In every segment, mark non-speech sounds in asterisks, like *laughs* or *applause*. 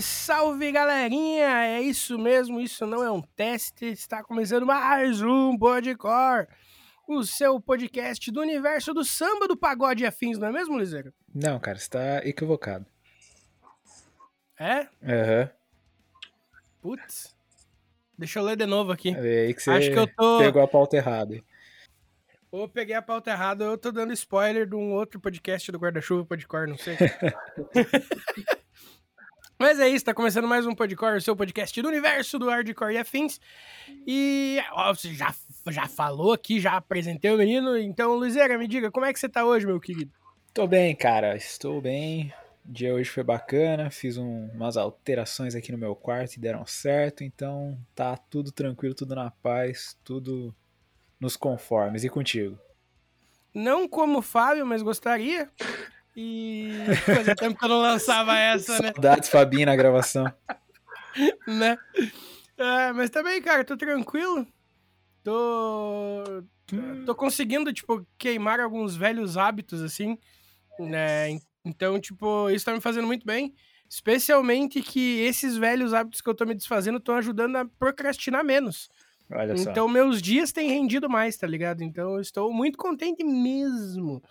Salve, salve galerinha! É isso mesmo, isso não é um teste. Está começando mais um Podcore, o seu podcast do universo do samba, do pagode e afins, não é mesmo, Liseiro? Não, cara, você tá equivocado. É? Aham. Putz. Deixa eu ler de novo aqui. É aí que você Acho que eu tô- pegou a pauta errada. Ou peguei a pauta errada, ou eu tô dando spoiler de um outro podcast do Guarda-Chuva Podcore, não sei. *laughs* Mas é isso, tá começando mais um Podcore, o seu podcast do universo do Hardcore e afins. E ó, você já, já falou aqui, já apresentei o menino, então, Luizera, me diga, como é que você tá hoje, meu querido? Tô bem, cara, estou bem. O dia hoje foi bacana, fiz um- umas alterações aqui no meu quarto e deram certo, então tá tudo tranquilo, tudo na paz, tudo nos conformes. E contigo? Não como o Fábio, mas gostaria. E fazia tempo que eu não lançava essa, né? Saudades, Fabinho, na gravação. *laughs* né? É, mas também, cara, tô tranquilo. Tô. Tô conseguindo, tipo, queimar alguns velhos hábitos, assim. Né? Então, tipo, isso tá me fazendo muito bem. Especialmente que esses velhos hábitos que eu tô me desfazendo estão ajudando a procrastinar menos. Olha só. Então, meus dias têm rendido mais, tá ligado? Então, eu estou muito contente mesmo.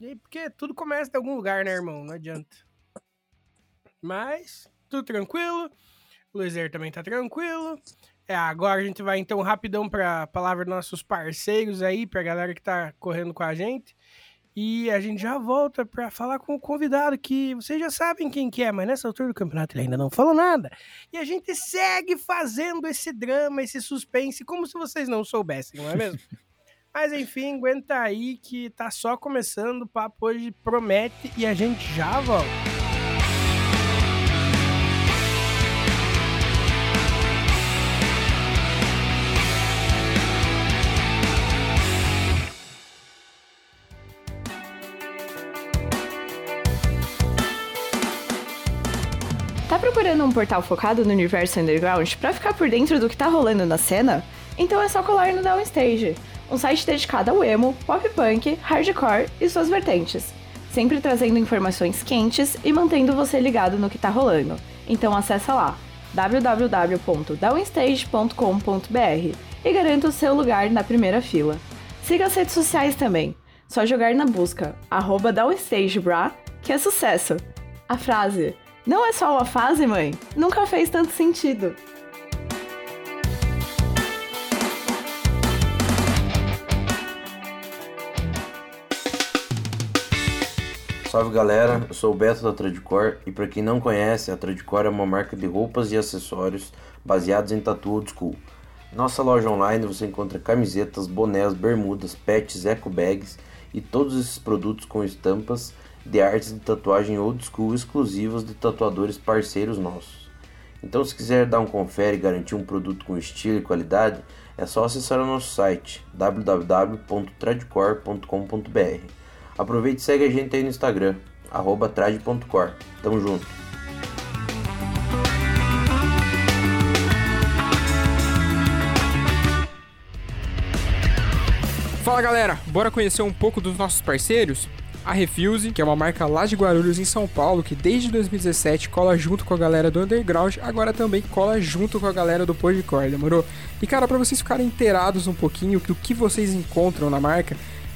E porque tudo começa de algum lugar, né, irmão? Não adianta. Mas, tudo tranquilo. O Luizer também tá tranquilo. É, agora a gente vai então rapidão pra palavra dos nossos parceiros aí, pra galera que tá correndo com a gente. E a gente já volta pra falar com o convidado, que vocês já sabem quem que é, mas nessa altura do campeonato ele ainda não falou nada. E a gente segue fazendo esse drama, esse suspense, como se vocês não soubessem, não é mesmo? *laughs* Mas enfim, aguenta aí que tá só começando, o papo hoje promete e a gente já volta. Tá procurando um portal focado no universo underground pra ficar por dentro do que tá rolando na cena? Então é só colar no Downstage, um site dedicado ao emo, pop punk, hardcore e suas vertentes, sempre trazendo informações quentes e mantendo você ligado no que tá rolando. Então acessa lá www.downstage.com.br e garanta o seu lugar na primeira fila. Siga as redes sociais também. Só jogar na busca arroba downstagebra que é sucesso. A frase não é só uma fase, mãe? Nunca fez tanto sentido. Salve galera, eu sou o Beto da Tradicor e para quem não conhece, a Tradicor é uma marca de roupas e acessórios baseados em tatu old school. Nossa loja online você encontra camisetas, bonés, bermudas, pets, eco bags e todos esses produtos com estampas de artes de tatuagem old school exclusivas de tatuadores parceiros nossos. Então se quiser dar um confere e garantir um produto com estilo e qualidade, é só acessar o nosso site www.tradicor.com.br. Aproveite e segue a gente aí no Instagram, arroba. Tamo junto. Fala galera, bora conhecer um pouco dos nossos parceiros? A Refuse, que é uma marca lá de Guarulhos em São Paulo, que desde 2017 cola junto com a galera do Underground, agora também cola junto com a galera do Podcore, demorou? E cara, para vocês ficarem inteirados um pouquinho do que vocês encontram na marca,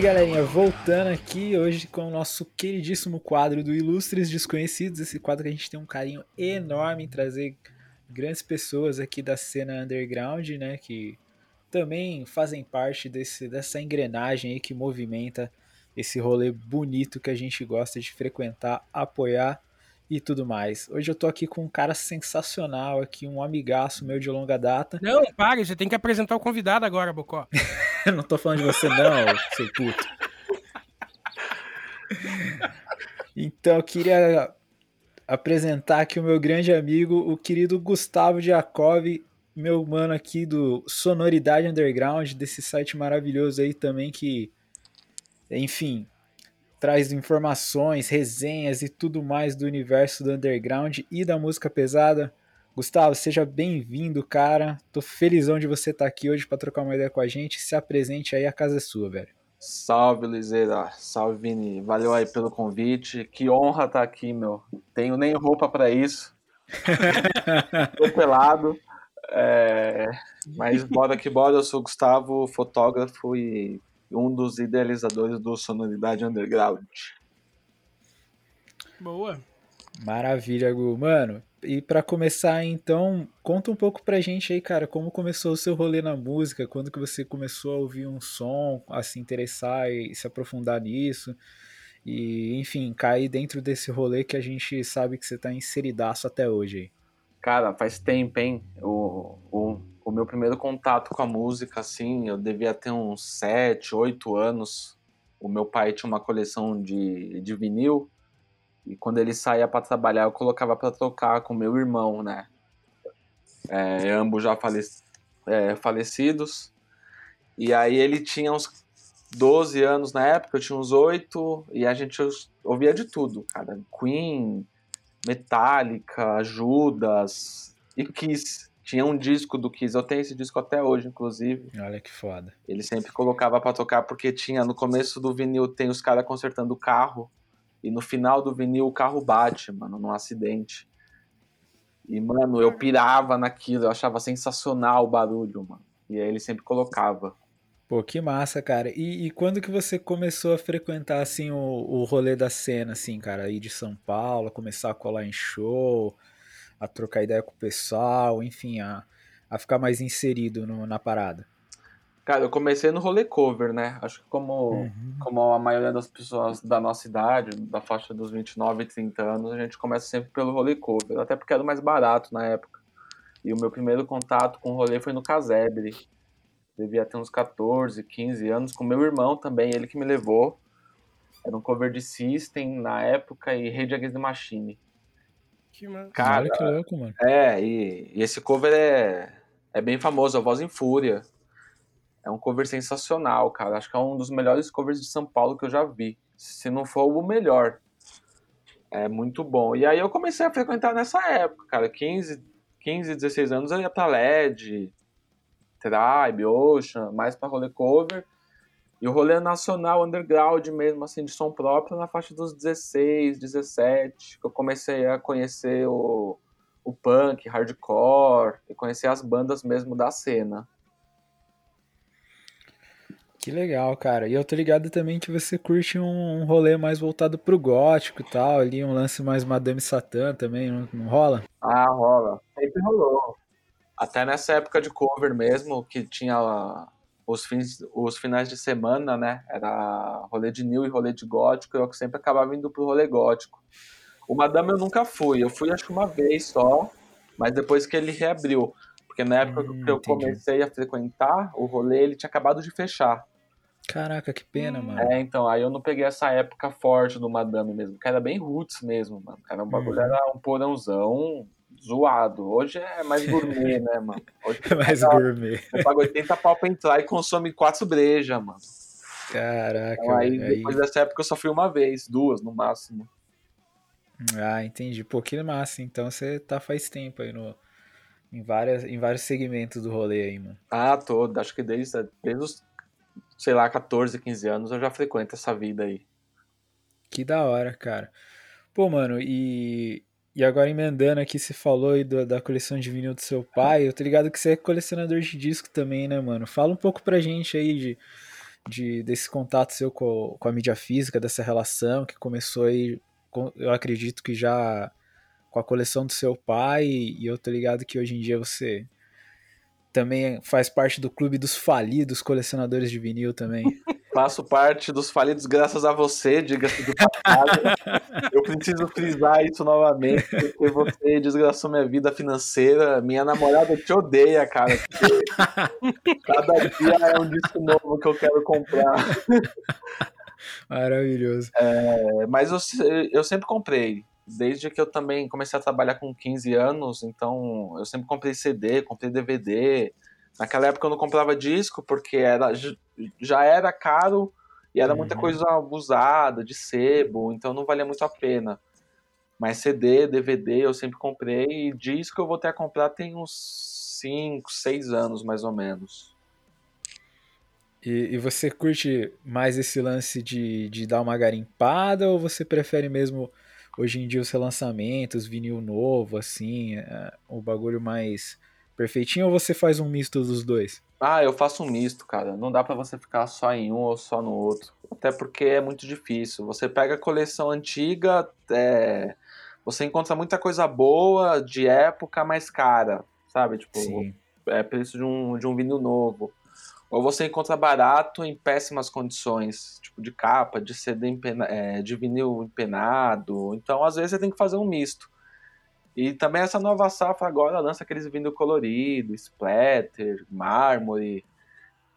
Aí, galerinha. Voltando aqui hoje com o nosso queridíssimo quadro do Ilustres Desconhecidos. Esse quadro que a gente tem um carinho enorme em trazer grandes pessoas aqui da cena underground, né? Que também fazem parte desse, dessa engrenagem aí que movimenta esse rolê bonito que a gente gosta de frequentar, apoiar e tudo mais. Hoje eu tô aqui com um cara sensacional aqui, um amigaço meu de longa data. Não, pare, você tem que apresentar o convidado agora, Bocó. *laughs* não tô falando de você não, seu puto. Então eu queria apresentar aqui o meu grande amigo, o querido Gustavo Jacob, meu mano aqui do Sonoridade Underground, desse site maravilhoso aí também que, enfim, traz informações, resenhas e tudo mais do universo do underground e da música pesada. Gustavo, seja bem-vindo, cara. Tô felizão de você estar tá aqui hoje para trocar uma ideia com a gente. Se apresente aí, a casa é sua, velho. Salve, Liseira. Salve, Vini. Valeu aí pelo convite. Que honra estar tá aqui, meu. Tenho nem roupa para isso. *laughs* Tô pelado. É... Mas bora que bora. Eu sou Gustavo, fotógrafo e um dos idealizadores do Sonoridade Underground. Boa. Maravilha, Gu. Mano, e para começar então, conta um pouco pra gente aí, cara, como começou o seu rolê na música, quando que você começou a ouvir um som, a se interessar e se aprofundar nisso, e enfim, cair dentro desse rolê que a gente sabe que você tá inseridaço até hoje aí. Cara, faz tempo, hein? O, o, o meu primeiro contato com a música, assim, eu devia ter uns 7, 8 anos. O meu pai tinha uma coleção de, de vinil, e quando ele saía para trabalhar, eu colocava para tocar com meu irmão, né? É, ambos já falec é, falecidos. E aí ele tinha uns 12 anos na época, eu tinha uns 8, e a gente ouvia de tudo, cara. Queen, Metallica, Judas e Kiss. Tinha um disco do Kiss, eu tenho esse disco até hoje, inclusive. Olha que foda. Ele sempre colocava para tocar porque tinha no começo do vinil tem os caras consertando o carro e no final do vinil o carro bate, mano, num acidente. E, mano, eu pirava naquilo, eu achava sensacional o barulho, mano. E aí ele sempre colocava. Pô, que massa, cara. E, e quando que você começou a frequentar, assim, o, o rolê da cena, assim, cara? Aí de São Paulo, começar a colar em show, a trocar ideia com o pessoal, enfim, a, a ficar mais inserido no, na parada? Cara, eu comecei no rolê cover, né? Acho que como, uhum. como a maioria das pessoas da nossa idade, da faixa dos 29 e 30 anos, a gente começa sempre pelo rolê cover, até porque era o mais barato na época. E o meu primeiro contato com o rolê foi no Casebre. Devia ter uns 14, 15 anos, com meu irmão também, ele que me levou. Era um cover de System na época e Rage Against the Machine. Que mano. Cara, que louco, mano. É, e, e esse cover é, é bem famoso, a Voz em Fúria. É um cover sensacional, cara. Acho que é um dos melhores covers de São Paulo que eu já vi. Se não for o melhor. É muito bom. E aí eu comecei a frequentar nessa época, cara. 15, 15 16 anos eu ia pra LED, Tribe, Ocean, mais pra rolê cover. E o rolê nacional, underground mesmo, assim, de som próprio, na faixa dos 16, 17, que eu comecei a conhecer o, o punk, hardcore, e conhecer as bandas mesmo da cena. Que legal, cara. E eu tô ligado também que você curte um, um rolê mais voltado pro gótico e tal, ali um lance mais Madame Satã também, não, não rola? Ah, rola. Sempre rolou. Até nessa época de cover mesmo, que tinha os, fins, os finais de semana, né? Era rolê de new e rolê de gótico, eu sempre acabava indo pro rolê gótico. O Madame eu nunca fui, eu fui acho que uma vez só, mas depois que ele reabriu. Porque na época hum, que eu entendi. comecei a frequentar, o rolê ele tinha acabado de fechar. Caraca, que pena, hum. mano. É, então, aí eu não peguei essa época forte do Madame mesmo, que era bem roots mesmo, mano. Era um bagulho, hum. era um porãozão zoado. Hoje é mais *laughs* gourmet, né, mano? Hoje é mais paga, gourmet. Você paga 80 pau pra entrar e consome quatro brejas, mano. Caraca. Então, aí, aí, depois dessa época eu só fui uma vez, duas no máximo. Ah, entendi. Pô, que massa. Então você tá faz tempo aí no, em, várias, em vários segmentos do rolê aí, mano. Ah, todo. Acho que desde, desde os sei lá, 14, 15 anos, eu já frequento essa vida aí. Que da hora, cara. Pô, mano, e, e agora emendando aqui, você falou aí do, da coleção de vinil do seu pai, eu tô ligado que você é colecionador de disco também, né, mano? Fala um pouco pra gente aí de, de, desse contato seu com, com a mídia física, dessa relação que começou aí, eu acredito que já com a coleção do seu pai, e eu tô ligado que hoje em dia você também faz parte do clube dos falidos colecionadores de vinil também. *laughs* Faço parte dos falidos graças a você, diga-se do passado. Eu preciso frisar isso novamente, porque você desgraçou minha vida financeira. Minha namorada te odeia, cara. Cada dia é um disco novo que eu quero comprar. Maravilhoso. É, mas eu, eu sempre comprei desde que eu também comecei a trabalhar com 15 anos, então eu sempre comprei CD, comprei DVD. Naquela época eu não comprava disco porque era, já era caro e era muita uhum. coisa abusada, de sebo, então não valia muito a pena. Mas CD, DVD eu sempre comprei e disco eu vou ter a comprar tem uns 5, 6 anos mais ou menos. E, e, você curte mais esse lance de, de dar uma garimpada ou você prefere mesmo hoje em dia os relançamentos, vinil novo, assim, é, o bagulho mais perfeitinho ou você faz um misto dos dois? Ah, eu faço um misto, cara. Não dá para você ficar só em um ou só no outro. Até porque é muito difícil. Você pega a coleção antiga, é... você encontra muita coisa boa, de época, mais cara, sabe? Tipo, Sim. é preço de um, de um vinil novo. Ou você encontra barato em péssimas condições, tipo de capa, de CD empena, é, de vinil empenado. Então, às vezes, você tem que fazer um misto. E também essa nova safra agora lança aqueles vinil colorido, splatter, mármore.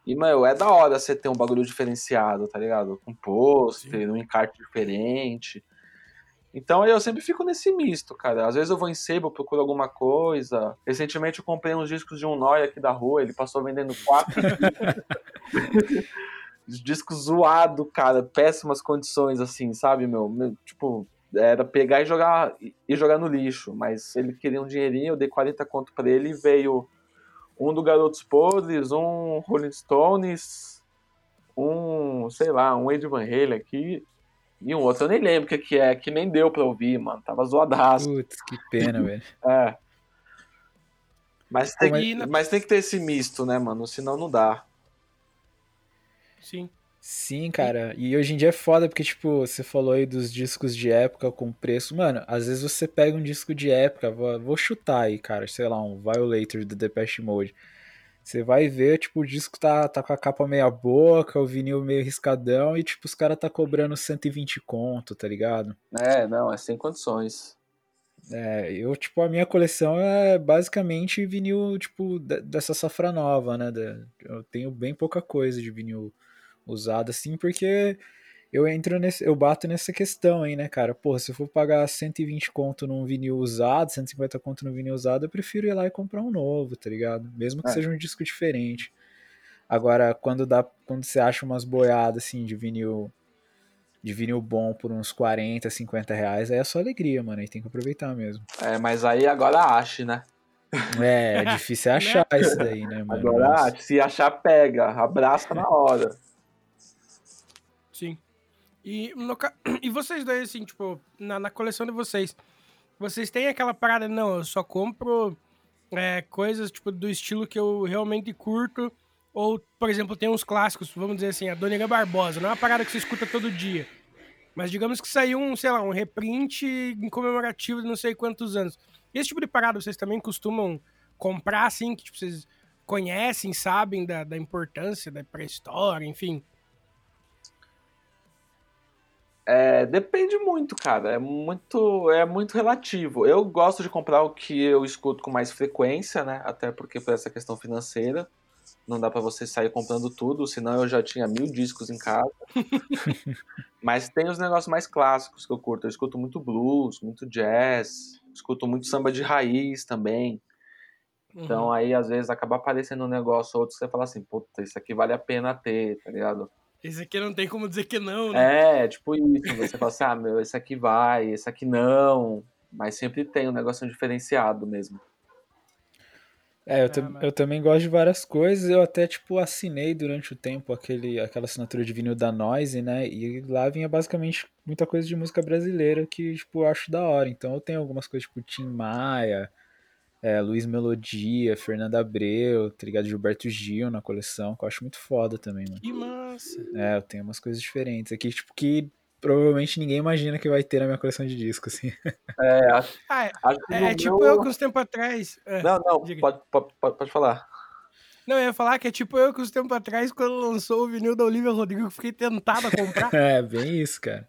E, meu, é da hora você ter um bagulho diferenciado, tá ligado? Com pôster, um encarte diferente. Então eu sempre fico nesse misto, cara. Às vezes eu vou em sebo, procuro alguma coisa. Recentemente eu comprei uns discos de um Noia aqui da rua, ele passou vendendo quatro *laughs* *laughs* discos zoado, cara, péssimas condições, assim, sabe, meu? meu? Tipo, era pegar e jogar e jogar no lixo, mas ele queria um dinheirinho, eu dei 40 conto para ele e veio um do Garotos Podres, um Rolling Stones, um, sei lá, um Ed Van Halen aqui, e um outro eu nem lembro o que, que é, que nem deu pra ouvir, mano. Tava zoadaço. Putz, que pena, *laughs* velho. É. Mas tem, que, mas tem que ter esse misto, né, mano? Senão não dá. Sim. Sim, cara. E hoje em dia é foda porque, tipo, você falou aí dos discos de época com preço. Mano, às vezes você pega um disco de época, vou, vou chutar aí, cara, sei lá, um Violator do Depeche Mode. Você vai ver, tipo, o disco tá, tá com a capa meia boca, o vinil meio riscadão e, tipo, os caras tá cobrando 120 conto, tá ligado? É, não, é sem condições. É, eu, tipo, a minha coleção é basicamente vinil, tipo, dessa safra nova, né? Eu tenho bem pouca coisa de vinil usado, assim, porque eu entro nesse, eu bato nessa questão aí, né, cara? Porra, se eu for pagar 120 conto num vinil usado, 150 conto num vinil usado, eu prefiro ir lá e comprar um novo, tá ligado? Mesmo que é. seja um disco diferente. Agora, quando dá, quando você acha umas boiadas assim de vinil de vinil bom por uns 40, 50 reais, aí é só alegria, mano. Aí tem que aproveitar mesmo. É, mas aí agora ache, né? É, é difícil *laughs* achar isso daí, né, mano? Agora, se achar, pega, abraça na hora. E, no, *clears throat* e vocês dois, assim, tipo, na, na coleção de vocês, vocês têm aquela parada, não, eu só compro é, coisas, tipo, do estilo que eu realmente curto, ou, por exemplo, tem uns clássicos, vamos dizer assim, a Dona Barbosa, não é uma parada que você escuta todo dia, mas digamos que saiu um, sei lá, um reprint em comemorativo de não sei quantos anos. Esse tipo de parada vocês também costumam comprar, assim, que tipo, vocês conhecem, sabem da, da importância da pré-história, enfim... É, depende muito, cara. É muito, é muito relativo. Eu gosto de comprar o que eu escuto com mais frequência, né? Até porque por essa questão financeira. Não dá para você sair comprando tudo, senão eu já tinha mil discos em casa. *laughs* Mas tem os negócios mais clássicos que eu curto. Eu escuto muito blues, muito jazz, escuto muito samba de raiz também. Então uhum. aí às vezes acaba aparecendo um negócio ou outro que você fala assim, puta, isso aqui vale a pena ter, tá ligado? Esse aqui não tem como dizer que não, né? É, tipo isso. Você fala assim, ah, meu, esse aqui vai, esse aqui não. Mas sempre tem um negócio diferenciado mesmo. É, eu, é, eu também gosto de várias coisas. Eu até, tipo, assinei durante o tempo aquele, aquela assinatura de vinil da Noise, né? E lá vinha basicamente muita coisa de música brasileira que, tipo, eu acho da hora. Então eu tenho algumas coisas, tipo, Tim Maia, é, Luiz Melodia, Fernanda Abreu, tá ligado? Gilberto Gil na coleção, que eu acho muito foda também, mano. Que massa. É, eu tenho umas coisas diferentes aqui, tipo, que provavelmente ninguém imagina que vai ter na minha coleção de discos, assim. É, acho, *laughs* Ah, é, acho que é, é tipo meu- eu que uns tempos atrás. é. Não, não, pode, pode, pode, falar. Não, eu ia falar que é tipo eu que uns tempos atrás, quando lançou o vinil da Olivia Rodrigo, eu fiquei tentado a comprar. *laughs* É, bem isso, cara.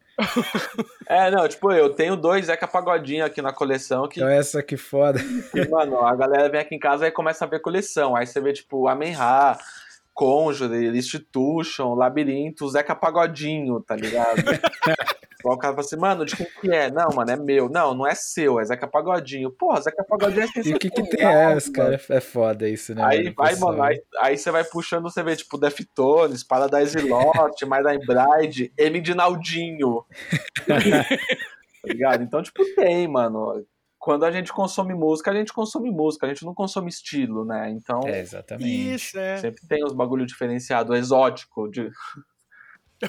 É, não, tipo, eu tenho dois Zeca Pagodinho aqui na coleção que, Então essa que foda. que, mano, a galera vem aqui em casa e começa a ver coleção. Aí você vê, tipo, Amenra, Conjure, Institution, Labirinto, Zeca Pagodinho, tá ligado? *laughs* O cara fala assim, mano, de quem que é? Não, mano, é meu. Não, não é seu, é Zeca Pagodinho. Porra, Zeca Pagodinho é E o que que tem? É, os cara, é foda isso, né? Aí mano? vai, mano, aí, aí você vai puxando, você vê, tipo, Deftones, Paradise Lost, *laughs* My Dying Bride, M de Naldinho. *laughs* tá ligado? Então, tipo, tem, mano. Quando a gente consome música, a gente consome música, a gente não consome estilo, né? Então, É, exatamente. Isso, é. sempre tem os bagulho diferenciado, exótico. De...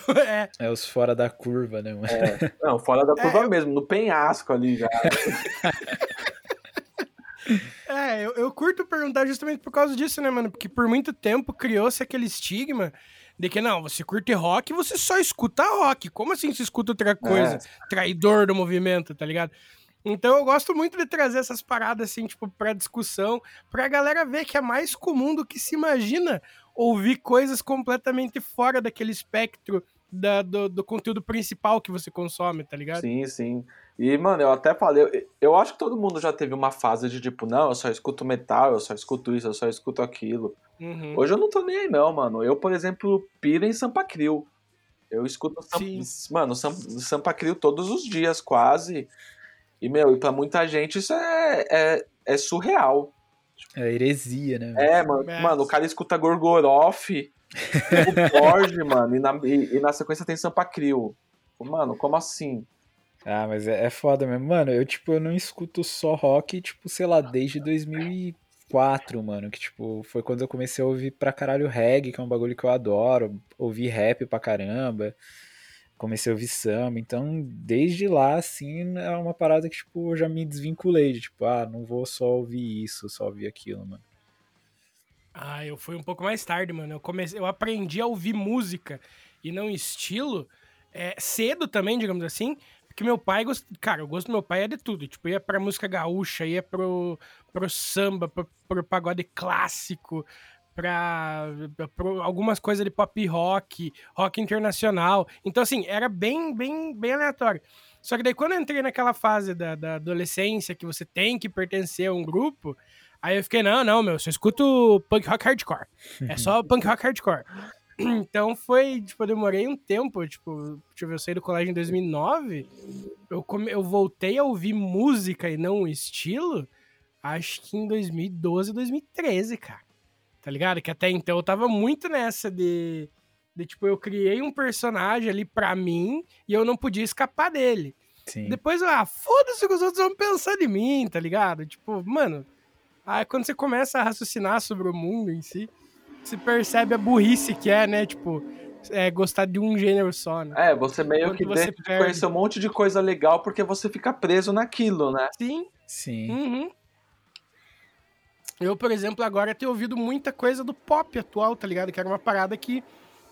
*laughs* é. É os fora da curva, né, mano? Não, fora da *laughs* curva eu- mesmo, no penhasco ali já. *laughs* É, eu, eu curto perguntar justamente por causa disso, né, mano? Porque por muito tempo criou-se aquele estigma de que, não, você curte rock você só escuta rock. Como assim você escuta outra coisa? Traidor do movimento, tá ligado? Então eu gosto muito de trazer essas paradas, assim, tipo, pra discussão, pra galera ver que é mais comum do que se imagina ouvir coisas completamente fora daquele espectro da- do, do conteúdo principal que você consome, tá ligado? Sim, sim. E, mano, eu até falei, eu, eu acho que todo mundo já teve uma fase de tipo, não, eu só escuto metal, eu só escuto isso, eu só escuto aquilo. Uhum. Hoje eu não tô nem aí, não, mano. Eu, por exemplo, piro em Sampa Crio. Eu escuto. Sim. mano, Sam... Sampa Crio todos os dias, quase. E, meu, e pra muita gente isso é, é, é surreal. É heresia, né? É, mano, É. mano, o cara escuta Gorgoroth, o *laughs* Borge, mano, e na, e, e na sequência tem Sampa Crio. Mano, como assim? Ah, mas é, é foda mesmo. Mano, eu, tipo, eu não escuto só rock, tipo, sei lá, desde 2004, mano. Que, tipo, foi quando eu comecei a ouvir pra caralho reggae, que é um bagulho que eu adoro. Ouvi rap pra caramba. Comecei a ouvir samba. Então, desde lá, assim, é uma parada que, tipo, eu já me desvinculei. De, tipo, ah, não vou só ouvir isso, só ouvir aquilo, mano. Ah, eu fui um pouco mais tarde, mano. Eu comecei, eu aprendi a ouvir música e não estilo é, cedo também, digamos assim, porque meu pai, gost... cara, o gosto do meu pai é de tudo. Tipo, ia pra música gaúcha, ia pro, pro samba, pro, pro pagode clássico, pra, pro algumas coisas de pop rock, rock internacional. Então, assim, era bem, bem, bem aleatório. Só que daí, quando eu entrei naquela fase da, da adolescência, que você tem que pertencer a um grupo, Aí eu fiquei, não, não, meu, só escuto punk rock hardcore. É só *laughs* punk rock hardcore. Então foi, tipo, eu demorei um tempo, tipo, deixa eu ver, eu saí do colégio em 2009, eu, come, eu voltei a ouvir música e não o estilo, acho que em 2012, 2013, cara. Tá ligado? Que até então eu tava muito nessa de, de tipo, eu criei um personagem ali pra mim e eu não podia escapar dele. Sim. Depois, eu, ah, foda-se o que os outros vão pensar de mim, tá ligado? Tipo, mano, aí quando você começa a raciocinar sobre o mundo em si, você percebe a burrice que é, né? Tipo, é, gostar de um gênero só, né? É, você meio Quando que você deixa de perde. conhecer um monte de coisa legal porque você fica preso naquilo, né? Sim. Sim. Uhum. Eu, por exemplo, agora tenho ouvido muita coisa do pop atual, tá ligado? Que era uma parada que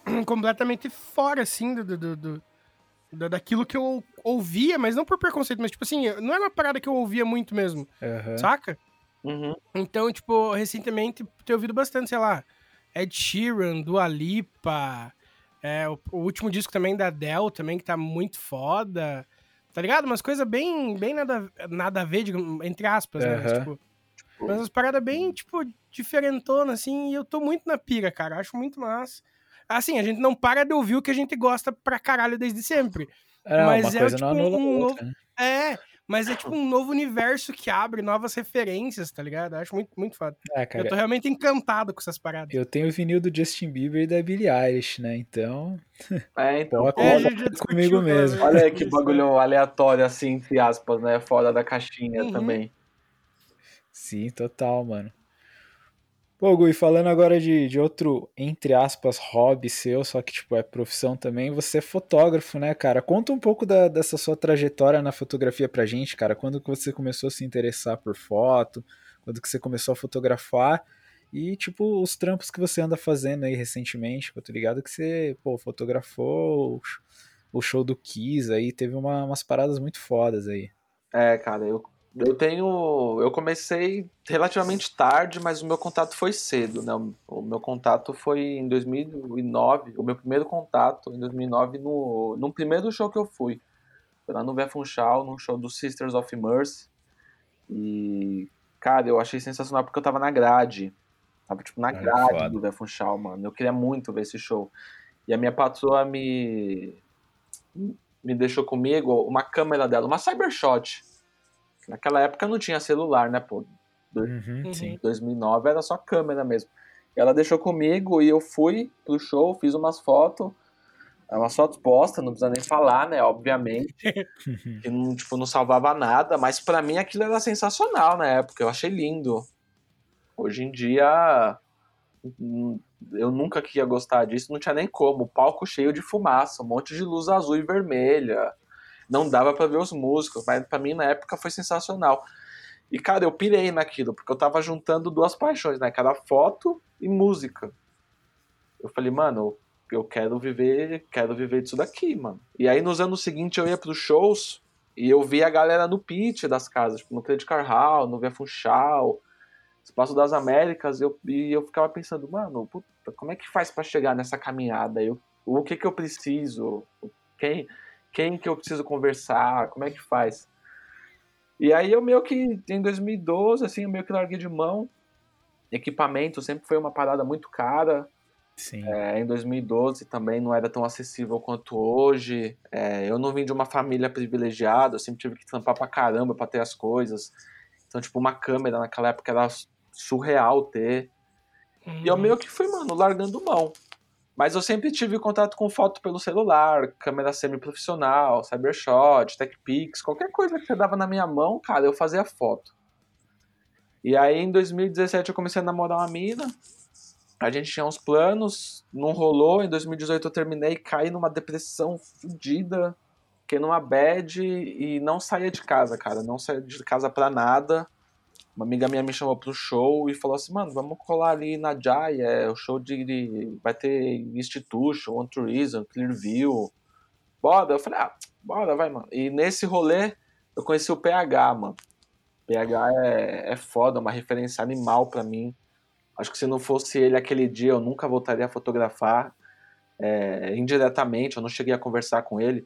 *clears throat* completamente fora, assim, do, do, do- da- daquilo que eu ouvia, mas não por preconceito, mas, tipo assim, não era uma parada que eu ouvia muito mesmo, Aham. saca? Uhum. Então, tipo, recentemente tenho ouvido bastante, sei lá, Ed Sheeran, Dua Lipa, é, o, o último disco também da Adele também, que tá muito foda, tá ligado? Umas coisas bem, bem nada, nada a ver, digamos, entre aspas, né? Mas, tipo, mas umas paradas bem, tipo, diferentonas, assim, e eu tô muito na pira, cara, acho muito massa. Assim, a gente não para de ouvir o que a gente gosta pra caralho desde sempre. Não, Mas uma é, coisa tipo, não anula a um outra, né? É, mas é tipo um novo universo que abre novas referências, tá ligado? Eu acho muito, muito foda. Eu cara, tô realmente encantado com essas paradas. eu tenho o vinil do Justin Bieber e da Billie Eilish, né? Então, *laughs* É, então. É, discutiu comigo aquela mesmo. olha aí que *laughs* bagulho aleatório, assim, entre aspas, né? Fora da caixinha Uhum. também. Sim, total, mano. Pô, Gui, falando agora de, de outro, entre aspas, hobby seu, só que, tipo, é profissão também, você é fotógrafo, né, cara? Conta um pouco da- dessa sua trajetória na fotografia pra gente, cara. Quando que você começou a se interessar por foto? quando que você começou a fotografar e, tipo, os trampos que você anda fazendo aí recentemente, eu tô ligado que você, pô, fotografou o show do Kiss aí, teve uma, umas paradas muito fodas aí. É, cara, eu, eu tenho. Eu comecei relativamente tarde, mas o meu contato foi cedo, né? O meu contato foi em 2009, o meu primeiro contato em 2009 no, no primeiro show que eu fui. Foi lá no Funchal, num show do Sisters of Mercy. E, cara, eu achei sensacional porque eu tava na grade. Tava, tipo, na grade do Vé Funchal, mano. Eu queria muito ver esse show. E a minha patroa me, me deixou comigo uma câmera dela, uma Cybershot Naquela época não tinha celular, né, pô? Uhum, uhum. sim. 2009 era só câmera mesmo. Ela deixou comigo e eu fui pro show, fiz umas fotos, umas fotos postas, não precisa nem falar, né, obviamente. *laughs* que não, tipo, não salvava nada, mas para mim aquilo era sensacional na época, eu achei lindo. Hoje em dia hum, eu nunca queria gostar disso, não tinha nem como. Palco cheio de fumaça, um monte de luz azul e vermelha não dava para ver os músicos, mas para mim na época foi sensacional. E cara, eu pirei naquilo, porque eu tava juntando duas paixões, né? Era foto e música. Eu falei, mano, eu quero viver, quero viver disso daqui, mano. E aí nos anos seguintes eu ia pros shows e eu via a galera no pitch das casas, tipo, no Credit Car Hall, no Via Funchal, Espaço das Américas, eu, e eu ficava pensando, mano, puta, como é que faz para chegar nessa caminhada? Eu, o que que eu preciso? Quem, quem que eu preciso conversar, como é que faz. E aí eu meio que, em 2012, assim, eu meio que larguei de mão. Equipamento sempre foi uma parada muito cara. Sim. É, em 2012 também não era tão acessível quanto hoje. É, eu não vim de uma família privilegiada, eu sempre tive que trampar pra caramba pra ter as coisas. Então, tipo, uma câmera naquela época era surreal ter. Uhum. E eu meio que fui, mano, largando mão. Mas eu sempre tive contato com foto pelo celular, câmera semi-profissional, Cybershot, TechPix, qualquer coisa que você dava na minha mão, cara, eu fazia foto. E aí em 2017 eu comecei a namorar uma mina, a gente tinha uns planos, não rolou, em 2018 eu terminei, caí numa depressão fodida, fiquei numa bad e não saía de casa, cara, não saía de casa pra nada. Uma amiga minha me chamou pro show e falou assim, mano, vamos colar ali na Jai, é o show de, de vai ter Institution, One Tourism, Clearview. Bora? Eu falei, ah, bora, vai, mano. E nesse rolê eu conheci o PH, mano. PH é, é foda, uma referência animal para mim. Acho que se não fosse ele aquele dia, eu nunca voltaria a fotografar. É, indiretamente, eu não cheguei a conversar com ele.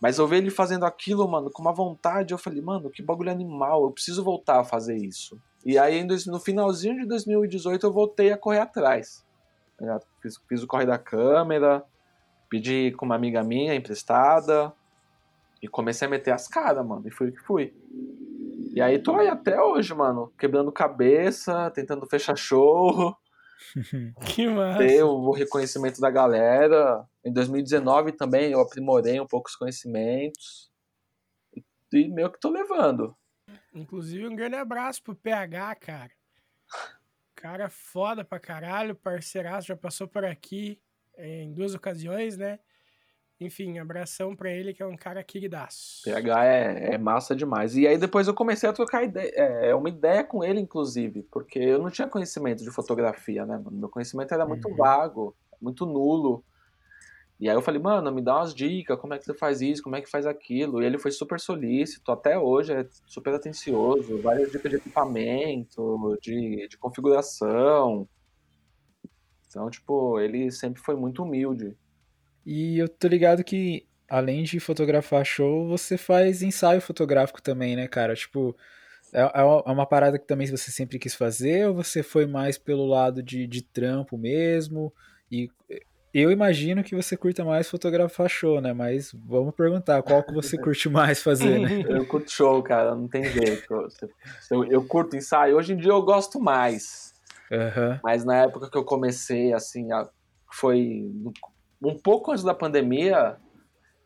Mas eu vi ele fazendo aquilo, mano, com uma vontade, eu falei, mano, que bagulho animal, eu preciso voltar a fazer isso. E aí, no finalzinho de 2018, eu voltei a correr atrás. Fiz, fiz o corre da câmera, pedi com uma amiga minha emprestada, e comecei a meter as caras, mano, e fui o que fui. E aí tô aí até hoje, mano, quebrando cabeça, tentando fechar show. *laughs* que massa. Ter o reconhecimento da galera. Em 2019 também eu aprimorei um pouco os conhecimentos. E meio que tô levando. Inclusive, um grande abraço pro PH, cara. Cara foda pra caralho, parceiraço, já passou por aqui em duas ocasiões, né? Enfim, abração pra ele, que é um cara queridaço. PH é, é massa demais. E aí depois eu comecei a trocar ideia, é, uma ideia com ele, inclusive, porque eu não tinha conhecimento de fotografia, né? Meu conhecimento era muito uhum. vago, muito nulo. E aí eu falei, mano, me dá umas dicas, como é que você faz isso, como é que faz aquilo. E ele foi super solícito, até hoje é super atencioso, várias dicas de equipamento, de, de configuração. Então, tipo, ele sempre foi muito humilde. E eu tô ligado que, além de fotografar show, você faz ensaio fotográfico também, né, cara? Tipo, é, é, é uma parada que também você sempre quis fazer ou você foi mais pelo lado de, de trampo mesmo? E eu imagino que você curta mais fotografar show, né? Mas vamos perguntar, qual que você *laughs* curte mais fazer, né? *laughs* Eu curto show, cara, não tem jeito. Eu, eu curto ensaio. Hoje em dia eu gosto mais. Uhum. Mas na época que eu comecei, assim, foi um pouco antes da pandemia,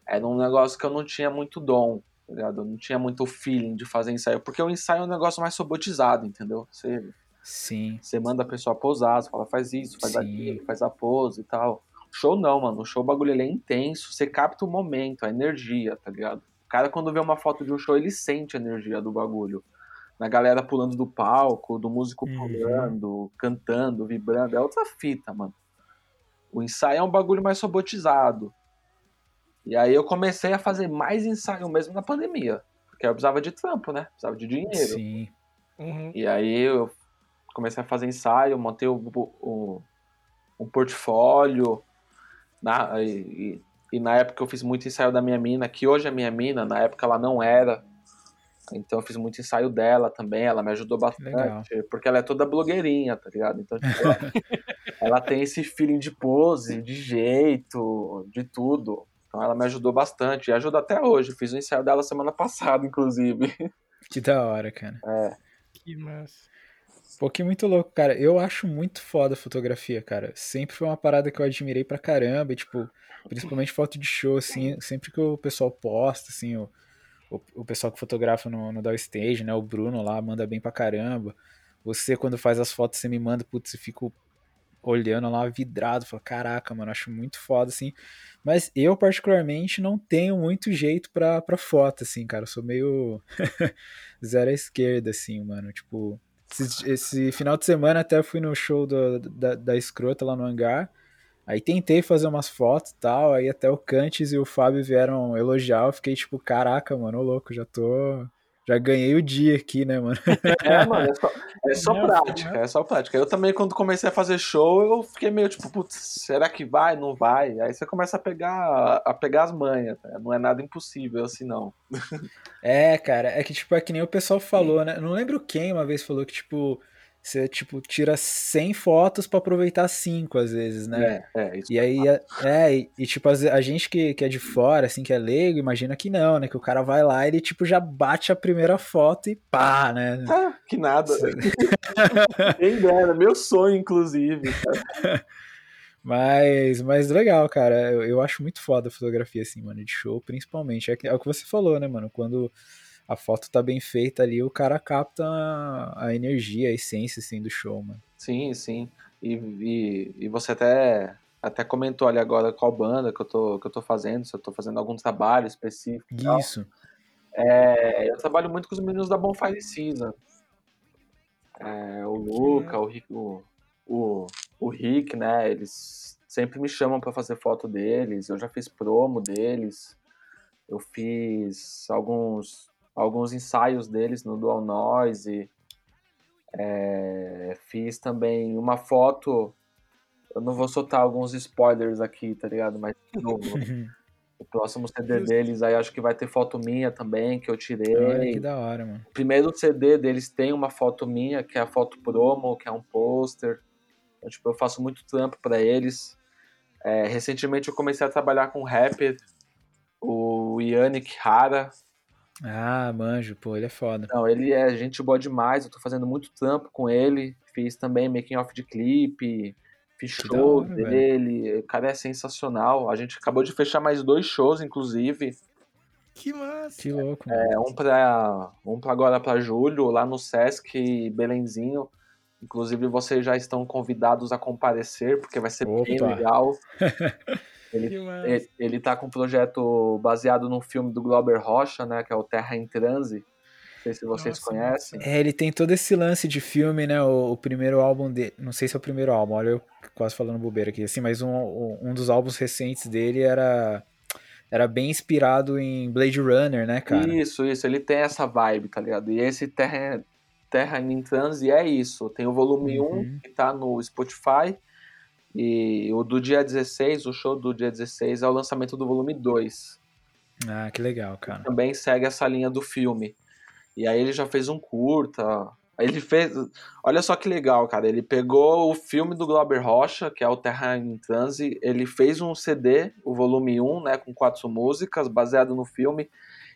era um negócio que eu não tinha muito dom, tá ligado? Eu não tinha muito feeling de fazer ensaio, porque o ensaio é um negócio mais sobotizado, entendeu? Você, Sim. Você manda a pessoa posar, você fala, faz isso, faz Sim. aquilo, faz a pose e tal. Show não, mano. O show o bagulho ele é intenso, você capta o momento, a energia, tá ligado? O cara, quando vê uma foto de um show, ele sente a energia do bagulho. na galera pulando do palco, do músico Uhum. pulando, cantando, vibrando. É outra fita, mano. O ensaio é um bagulho mais robotizado. E aí eu comecei a fazer mais ensaio mesmo na pandemia. Porque eu precisava de trampo, né? Precisava de dinheiro. Sim. Uhum. E aí eu comecei a fazer ensaio, montei o, o- um portfólio. Na, e, e- e na época eu fiz muito ensaio da minha mina, que hoje é minha mina, na época ela não era. Então eu fiz muito ensaio dela também, ela me ajudou Legal. bastante, porque ela é toda blogueirinha, tá ligado? Então tipo, ela, *laughs* ela tem esse feeling de pose, de jeito, de tudo. Então ela me ajudou bastante e ajuda até hoje. Eu fiz o ensaio dela semana passada, inclusive. Que da hora, cara. Que massa. Pô, que muito louco, cara. Eu acho muito foda a fotografia, cara. Sempre foi uma parada que eu admirei pra caramba, e, tipo, principalmente foto de show, assim, sempre que o pessoal posta, assim, o, o, o pessoal que fotografa no, no Dow Stage, né, o Bruno lá, manda bem pra caramba. Você, quando faz as fotos, você me manda, putz, eu fico olhando lá, vidrado, falo, caraca, mano, acho muito foda, assim. Mas eu, particularmente, não tenho muito jeito pra, pra foto, assim, cara. Eu sou meio *laughs* zero à esquerda, assim, mano. Tipo, esse, esse final de semana até fui no show do- da, da Escrota lá no hangar. Aí tentei fazer umas fotos e tal. Aí até o Cantes e o Fábio vieram elogiar. Eu fiquei tipo, caraca, mano, ô louco, já tô. Já ganhei o dia aqui, né, mano? *laughs* É, mano, é só, é só Não, prática, é só prática. Eu também, quando comecei a fazer show, eu fiquei meio tipo, putz, será que vai? Não vai? Aí você começa a pegar, a pegar as manhas, tá? não é nada impossível assim, não. É, cara, é que tipo, é que nem o pessoal falou, né? Não lembro quem uma vez falou que, tipo, você, tipo, tira 100 fotos pra aproveitar 5 às vezes, né? É, é, isso. E aí, é, é, e, e, tipo, a gente que, que é de fora, assim, que é leigo, imagina que não, né? Que o cara vai lá e ele, tipo, já bate a primeira foto e pá, né? Ah, que nada. *laughs* Quem dera, meu sonho, inclusive. cara. *laughs* Mas, mas legal, cara. Eu, eu acho muito foda a fotografia, assim, mano, de show, principalmente. É, é o que você falou, né, mano? Quando a foto tá bem feita ali, o cara capta a, energia, a essência, assim, do show, mano. Sim, sim. E, e, e você até, até comentou ali agora qual banda que eu tô, que eu tô fazendo, se eu tô fazendo algum trabalho específico. Isso. É, eu trabalho muito com os meninos da Bonfire Season. É, o Luca, o Rick, o, o, o Rick, né? Eles sempre me chamam pra fazer foto deles. Eu já fiz promo deles. Eu fiz alguns, alguns ensaios deles no Dual Noise. É, fiz também uma foto. Eu não vou soltar alguns spoilers aqui, tá ligado? Mas no, *laughs* o próximo CD deles aí acho que vai ter foto minha também, que eu tirei. Olha que da hora, mano. O primeiro CD deles tem uma foto minha, que é a foto promo, que é um pôster. Então, tipo, eu faço muito trampo pra eles. É, recentemente eu comecei a trabalhar com um rapper, o Yannick Hara. Ah, manjo, pô, ele é foda. Não, ele é gente boa demais, eu tô fazendo muito trampo com ele. Fiz também making off de clipe, fiz show hora, velho. dele. O cara é sensacional. A gente acabou de fechar mais dois shows, inclusive. Que massa. Que louco, mano. É, um pra, um pra agora pra julho, lá no Sesc Belenzinho. Inclusive, vocês já estão convidados a comparecer, porque vai ser bem Opa. legal. *laughs* Ele, ele, ele tá com um projeto baseado num filme do Glauber Rocha, né? Que é o Terra em Transe. Não sei se vocês Nossa, conhecem. É, ele tem todo esse lance de filme, né? O, o primeiro álbum dele. Não sei se é o primeiro álbum, olha eu quase falando bobeira aqui, assim, mas um, um um dos álbuns recentes dele era. Era bem inspirado em Blade Runner, né, cara? Isso, isso. Ele tem essa vibe, tá ligado? E esse Terra, Terra em Transe é isso. Tem o volume Uhum. 1, que tá no Spotify. E o do dia 16, o show do dia 16, é o lançamento do volume 2. Ah, que legal, cara. Também segue essa linha do filme. E aí ele já fez um curta. Ele fez. Olha só que legal, cara. Ele pegou o filme do Glauber Rocha, que é o Terra em Transe. Ele fez um CD, o volume 1, né? Com quatro músicas, baseado no filme.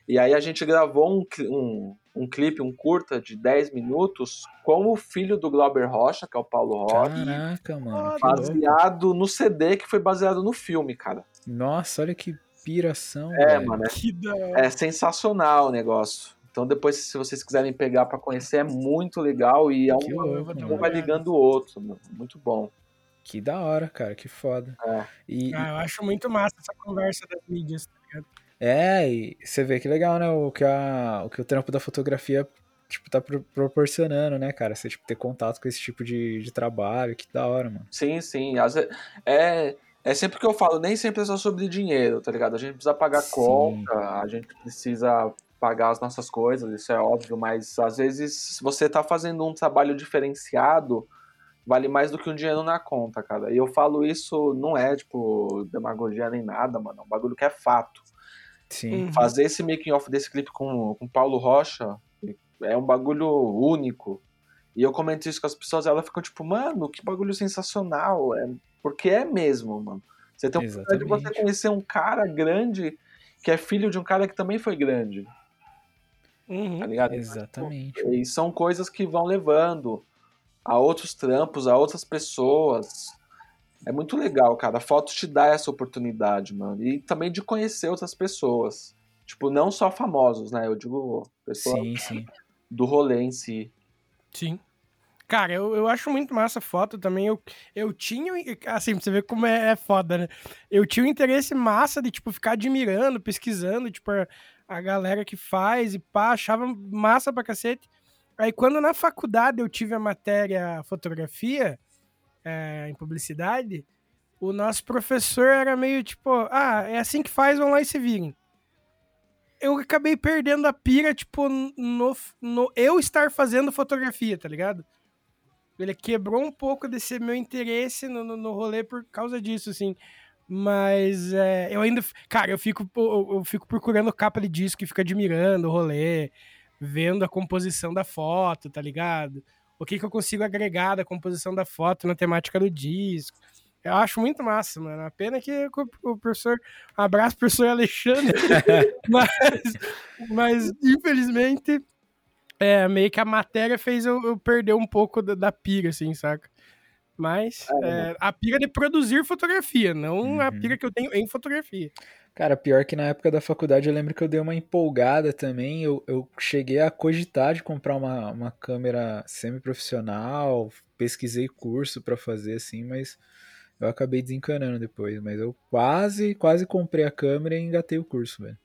E aí a gente gravou um, um, um clipe, um curta de 10 minutos com o filho do Glauber Rocha, que é o Paulo Rocha. Caraca, mano. Louco. Baseado no CD que foi baseado no filme, cara. Nossa, olha que piração. É, velho. mano, é Que da hora. É sensacional o negócio. Então depois, se vocês quiserem pegar pra conhecer, é muito legal e é um, louco, um mano. vai ligando o outro. meu. Muito bom. Que da hora, cara. Que foda. É. E, Ah, eu acho muito massa essa conversa das mídias, tá ligado? É, e você vê que legal, né? O que, a, o que o trampo da fotografia tipo, tá pro- proporcionando, né, cara? Você, tipo, ter contato com esse tipo de, de trabalho, que da hora, mano. Sim, sim. Ve- é, é sempre que eu falo, nem sempre é só sobre dinheiro, tá ligado? A gente precisa pagar Sim. conta, a gente precisa pagar as nossas coisas, isso é óbvio, mas às vezes você tá fazendo um trabalho diferenciado, vale mais do que um dinheiro na conta, cara. E eu falo isso, não é, tipo, demagogia nem nada, mano. É um bagulho que é fato. Sim. Uhum. Fazer esse making off desse clipe com com Paulo Rocha é um bagulho único. E eu comento isso com as pessoas, elas ficam tipo, mano, que bagulho sensacional. É, porque é mesmo, mano. Você tem a oportunidade de você conhecer um cara grande que é filho de um cara que também foi grande, Uhum. tá ligado? Exatamente. E são coisas que vão levando a outros trampos, a outras pessoas. É muito legal, cara. A foto te dá essa oportunidade, mano. E também de conhecer outras pessoas. Tipo, não só famosos, né? Eu digo pessoas Sim, sim. do rolê em si. Sim. Cara, eu, eu acho muito massa a foto também. Eu, eu tinha, assim, pra você ver como é, é foda, né? Eu tinha um interesse massa de, tipo, ficar admirando, pesquisando, tipo, a, a galera que faz e pá, achava massa pra cacete. Aí quando na faculdade eu tive a matéria fotografia, é, em publicidade, o nosso professor era meio tipo, ah, é assim que faz, vão lá e se virem. Eu acabei perdendo a pira, tipo, no, no eu estar fazendo fotografia, tá ligado? Ele quebrou um pouco desse meu interesse no, no, no rolê por causa disso, assim. Mas é, eu ainda. Cara, eu fico, eu, eu fico procurando capa de disco e fico admirando o rolê, vendo a composição da foto, tá ligado? O que, que eu consigo agregar da composição da foto na temática do disco. Eu acho muito massa, mano. A pena que o, professor. Um abraço, professor Alexandre. *laughs* *laughs* mas, mas, infelizmente, é, meio que a matéria fez eu, eu perder um pouco da, da pira, assim, saca? Mas é, a pira de produzir fotografia, não a Uhum. pira que eu tenho em fotografia. Cara, pior que na época da faculdade eu lembro que eu dei uma empolgada também. Eu, eu cheguei a cogitar de comprar uma, uma câmera semi-profissional, pesquisei curso pra fazer assim, mas eu acabei desencanando depois. Mas eu quase, quase comprei a câmera e engatei o curso, velho.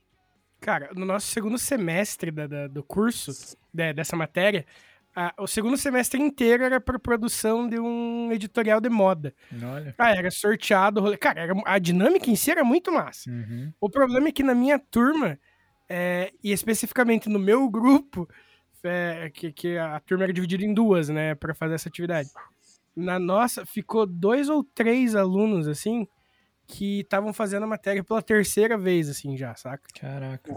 Cara, no nosso segundo semestre da- da- do curso, de- dessa matéria, a- o segundo semestre inteiro era para produção de um editorial de moda. Olha. Ah, era sorteado, rolê. cara, era- a dinâmica em si era muito massa. Uhum. O problema é que na minha turma, é, e especificamente no meu grupo, é, que, que a turma era dividida em duas, né, para fazer essa atividade. Na nossa, ficou dois ou três alunos, assim, que estavam fazendo a matéria pela terceira vez, assim, já, saca? Caraca.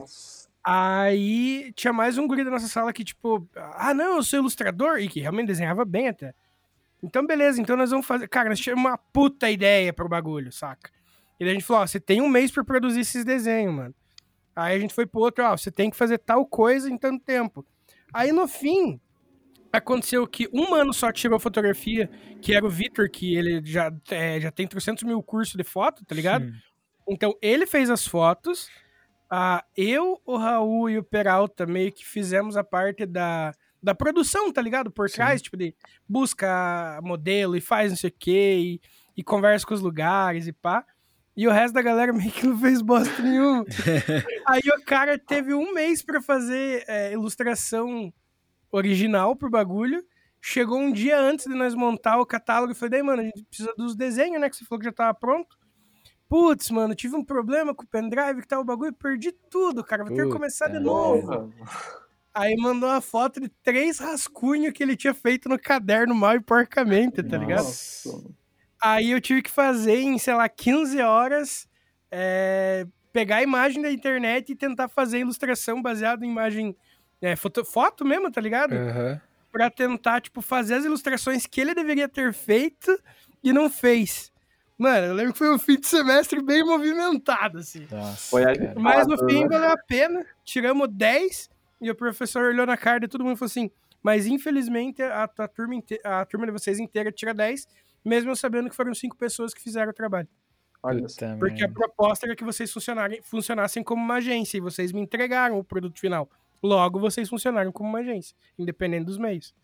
Aí tinha mais um guri da nossa sala que, tipo, ah, não, eu sou ilustrador, e que realmente desenhava bem até. Então, beleza, então nós vamos fazer. Cara, nós tivemos uma puta ideia pro bagulho, saca? E daí a gente falou, ó, você tem um mês pra produzir esses desenhos, mano. Aí a gente foi pro outro, ó, você tem que fazer tal coisa em tanto tempo. Aí no fim, aconteceu que um mano só tirou fotografia, que era o Vitor, que ele já, é, já tem 300 mil cursos de foto, tá ligado? Hum. Então ele fez as fotos, ah, eu, o Raul e o Peralta meio que fizemos a parte da, da produção, tá ligado? Por trás, tipo, de busca modelo e faz não sei o quê, e, e conversa com os lugares e pá. E o resto da galera *laughs* meio que não fez bosta nenhuma. *laughs* Aí o cara teve um mês pra fazer é, ilustração original pro bagulho. Chegou um dia antes de nós montar o catálogo e falei, daí, mano, a gente precisa dos desenhos, né? Que você falou que já tava pronto. Putz, mano, tive um problema com o pendrive que tava o bagulho, perdi tudo, cara. Vou ter que começar de merda. novo. Aí mandou uma foto de três rascunhos que ele tinha feito no caderno mal e porcamente, tá ligado? Aí eu tive que fazer em, sei lá, 15 horas, é, pegar a imagem da internet e tentar fazer a ilustração baseada em imagem, é, foto, foto mesmo, tá ligado? Aham. Pra tentar, tipo, fazer as ilustrações que ele deveria ter feito e não fez. Mano, eu lembro que foi um fim de semestre bem movimentado, assim. Nossa. Foi a-. Mas no fim valeu a pena, tiramos 10 e o professor olhou na cara de todo mundo e falou assim: Mas infelizmente a, a, turma, inte- a turma de vocês inteira tira 10, mesmo eu sabendo que foram cinco pessoas que fizeram o trabalho. Olha. Puta Porque a proposta era que vocês funcionarem, funcionassem como uma agência e vocês me entregaram o produto final. Logo, vocês funcionaram como uma agência, independente dos meios.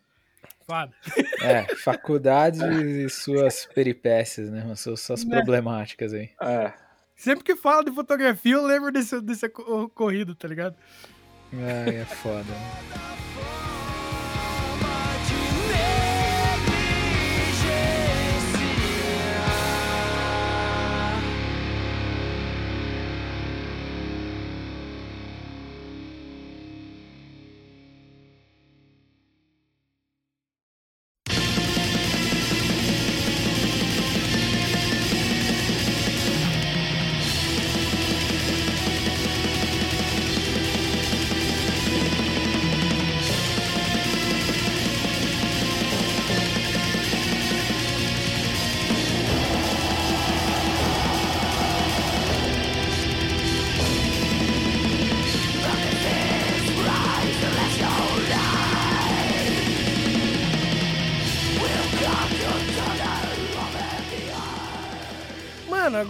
Foda. *laughs* É, faculdade e suas peripécias, né? Suas, suas Né? problemáticas aí. É. Sempre que fala de fotografia, eu lembro desse, desse ocorrido, tá ligado? Ai, é foda. né? *laughs*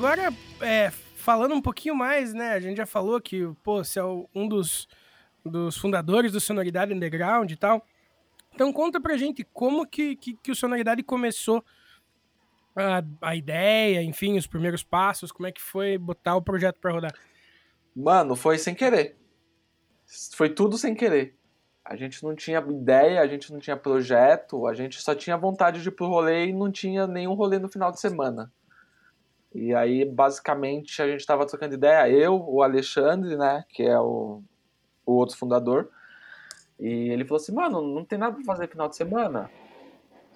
agora, é, falando um pouquinho mais, né? A gente já falou que, pô, você é um dos, dos fundadores do Sonoridade Underground e tal. Então conta pra gente como que, que, que o Sonoridade começou a, a ideia, enfim, os primeiros passos, como é que foi botar o projeto para rodar? Mano, foi sem querer. Foi tudo sem querer. A gente não tinha ideia, a gente não tinha projeto, a gente só tinha vontade de ir pro rolê e não tinha nenhum rolê no final de semana. E aí, basicamente, a gente tava trocando ideia, eu, o Alexandre, né, que é o, o outro fundador, e ele falou assim, mano, não tem nada pra fazer final de semana?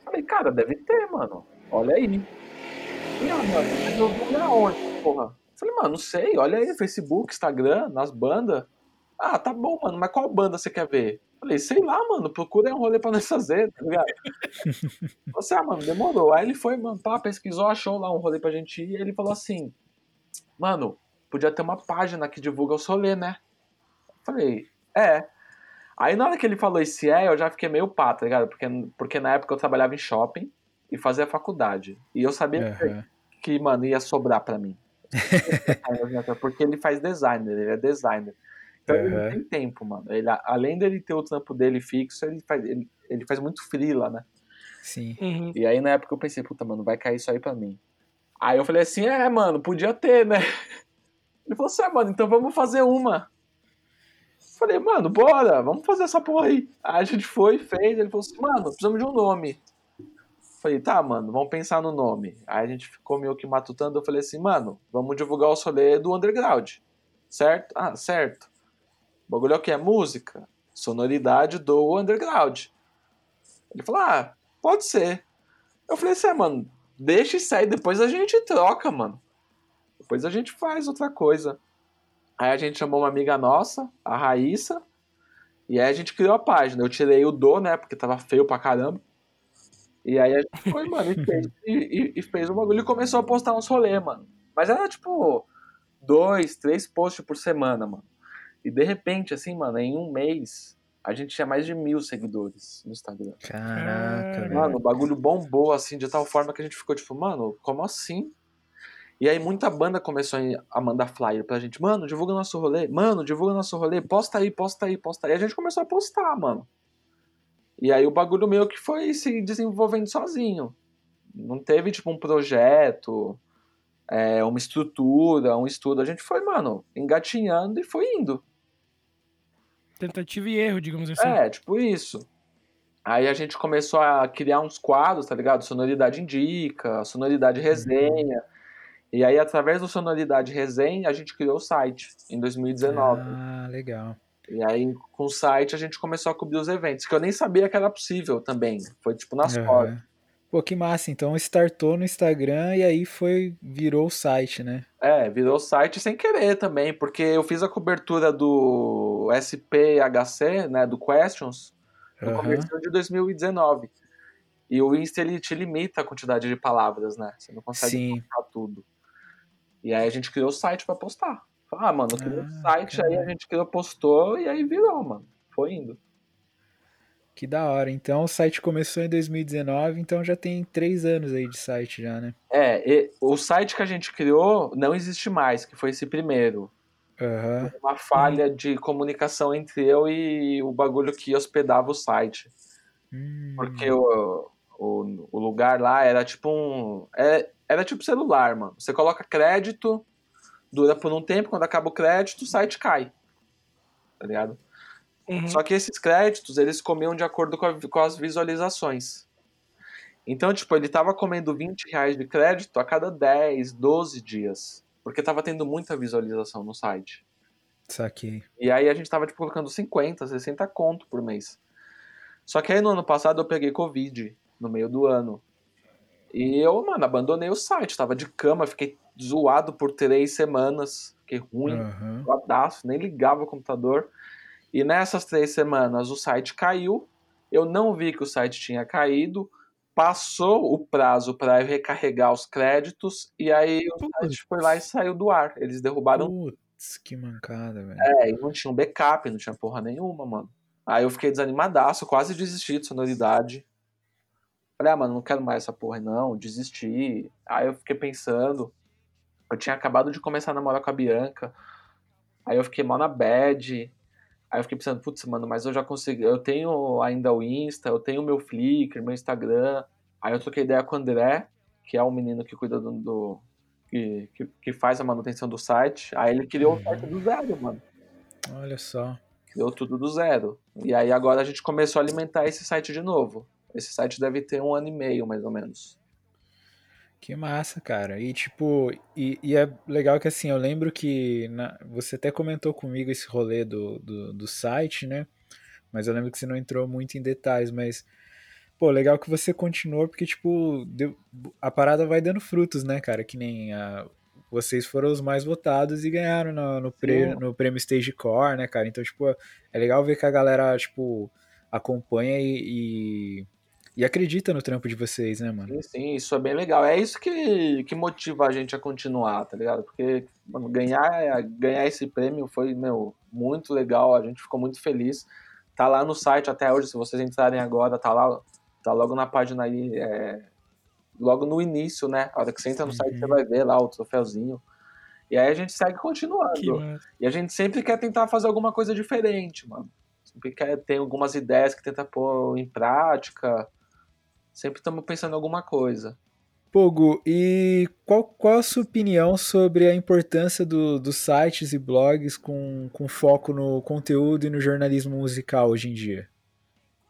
Falei, cara, deve ter, mano. Olha aí. E, ah, mano, mas eu vou onde, porra? Falei, mano, não sei, olha aí, Facebook, Instagram, nas bandas. Ah, tá bom, mano, mas qual banda você quer ver? Falei, sei lá, mano, procura um rolê pra nós fazer, tá ligado? *laughs* Você, ah, mano, demorou. Aí ele foi, mano, pá, pesquisou, achou lá um rolê pra gente ir, e ele falou assim, mano, podia ter uma página que divulga o rolê, né? Falei, é. Aí na hora que ele falou esse é, eu já fiquei meio pá, tá ligado? Porque, porque na época eu trabalhava em shopping e fazia faculdade. E eu sabia uhum. que, que, mano, ia sobrar pra mim. *laughs* porque ele faz designer, ele é designer. Então uhum. ele não tem tempo, mano. Ele, além dele ter o trampo dele fixo, ele faz, ele, ele faz muito frila, né? Sim. Uhum. E aí na época eu pensei, puta, mano, vai cair isso aí pra mim. Aí eu falei assim, é, mano, podia ter, né? *laughs* Ele falou assim, é, mano, então vamos fazer uma. Falei, mano, bora, vamos fazer essa porra aí. Aí a gente foi, fez, ele falou assim, mano, precisamos de um nome. Falei, tá, mano, vamos pensar no nome. Aí a gente ficou meio que matutando, eu falei assim, mano, vamos divulgar o rolê do underground. Certo? Ah, certo. O bagulho é o que? É música. Sonoridade do underground. Ele falou, ah, pode ser. Eu falei assim, ah, mano, deixa isso aí, depois a gente troca, mano. Depois a gente faz outra coisa. Aí a gente chamou uma amiga nossa, a Raíssa, e aí a gente criou a página. Eu tirei o do, né, porque tava feio pra caramba. E aí a gente foi, mano, e fez, e, e fez o bagulho e começou a postar uns rolê, mano. Mas era tipo dois, três posts por semana, mano. E de repente, assim, mano, em um mês, a gente tinha mais de mil seguidores no Instagram. Caraca, Mano, o bagulho bombou, assim, de tal forma que a gente ficou tipo, mano, como assim? E aí muita banda começou a mandar flyer pra gente, mano, divulga nosso rolê, mano, divulga nosso rolê, posta aí, posta aí, posta aí. E a gente começou a postar, mano. E aí o bagulho meio que foi se desenvolvendo sozinho. Não teve, tipo, um projeto, é, uma estrutura, um estudo. A gente foi, mano, engatinhando e foi indo. Tentativa e erro, digamos assim. É, tipo isso. Aí a gente começou a criar uns quadros, tá ligado? Sonoridade indica, sonoridade resenha. Uhum. E aí, através do Sonoridade Resenha, a gente criou o site em 2019. Ah, legal. E aí, com o site, a gente começou a cobrir os eventos, que eu nem sabia que era possível também. Foi tipo nas uhum. Pô, que massa. Então startou no Instagram e aí foi virou o site, né? É, virou o site sem querer também, porque eu fiz a cobertura do SPHC, né, do Questions, no uhum. começo de 2019. E o Insta ele te limita a quantidade de palavras, né? Você não consegue Sim. postar tudo. E aí a gente criou o site para postar. Ah, mano, eu criei ah, o site, cara. aí a gente criou, postou e aí virou, mano. Foi indo. Que da hora. Então o site começou em 2019, então já tem três anos aí de site já, né? É, o site que a gente criou não existe mais, que foi esse primeiro. Uhum. Uma falha de comunicação entre eu e o bagulho que hospedava o site. Hum. Porque o, o, o, lugar lá era tipo um. É, era tipo celular, mano. Você coloca crédito, dura por um tempo, quando acaba o crédito, o site cai. Tá ligado? Uhum. Só que esses créditos, eles comiam de acordo com, a, com, as visualizações. Então, tipo, ele tava comendo 20 reais de crédito a cada 10, 12 dias. Porque tava tendo muita visualização no site. Saquei. E aí a gente tava, tipo, colocando 50, 60 conto por mês. Só que aí no ano passado eu peguei Covid, no meio do ano. E eu, mano, abandonei o site. Tava de cama, fiquei zoado por três semanas. Fiquei ruim, uhum. nem ligava o computador. E nessas três semanas o site caiu, eu não vi que o site tinha caído, passou o prazo para recarregar os créditos, e aí o site foi lá e saiu do ar. Eles derrubaram. Putz, que mancada, velho. É, e não tinha um backup, não tinha porra nenhuma, mano. Aí eu fiquei desanimadaço, quase desisti de sonoridade. Falei, ah, mano, não quero mais essa porra, não, desisti. Aí eu fiquei pensando. eu tinha acabado de começar a namorar com a Bianca. Aí eu fiquei mal na bad. Aí eu fiquei pensando, putz, mano, mas eu já consegui. Eu tenho ainda o Insta, eu tenho meu Flickr, meu Instagram. Aí eu troquei ideia com o André, que é o menino que cuida do. do que, que, que, faz a manutenção do site. Aí ele criou o site do zero, mano. Olha só. Criou tudo do zero. E aí agora a gente começou a alimentar esse site de novo. Esse site deve ter um ano e meio, mais ou menos. Que massa, cara. E tipo, e, e, é legal que assim, eu lembro que na, você até comentou comigo esse rolê do, do, do, site, né? Mas eu lembro que você não entrou muito em detalhes, mas. Pô, legal que você continuou, porque, tipo, deu, a parada vai dando frutos, né, cara? Que nem a, vocês foram os mais votados e ganharam no, no, prêmio, no prêmio Stage Core, né, cara? Então, tipo, é legal ver que a galera, tipo, acompanha e, e e acredita no trampo de vocês, né, mano? Sim, sim, isso é bem legal. É isso que, que motiva a gente a continuar, tá ligado? Porque, mano, ganhar, ganhar esse prêmio foi, meu, muito legal. A gente ficou muito feliz. Tá lá no site até hoje, se vocês entrarem agora, tá lá, tá logo na página aí, é, logo no início, né? A hora que você entra no uhum. site, você vai ver lá o troféuzinho. E aí a gente segue continuando. E a gente sempre quer tentar fazer alguma coisa diferente, mano. Sempre quer ter algumas ideias que tenta pôr em prática. Sempre estamos pensando em alguma coisa. Pogo, e qual, qual a sua opinião sobre a importância do, dos sites e blogs com, com foco no conteúdo e no jornalismo musical hoje em dia?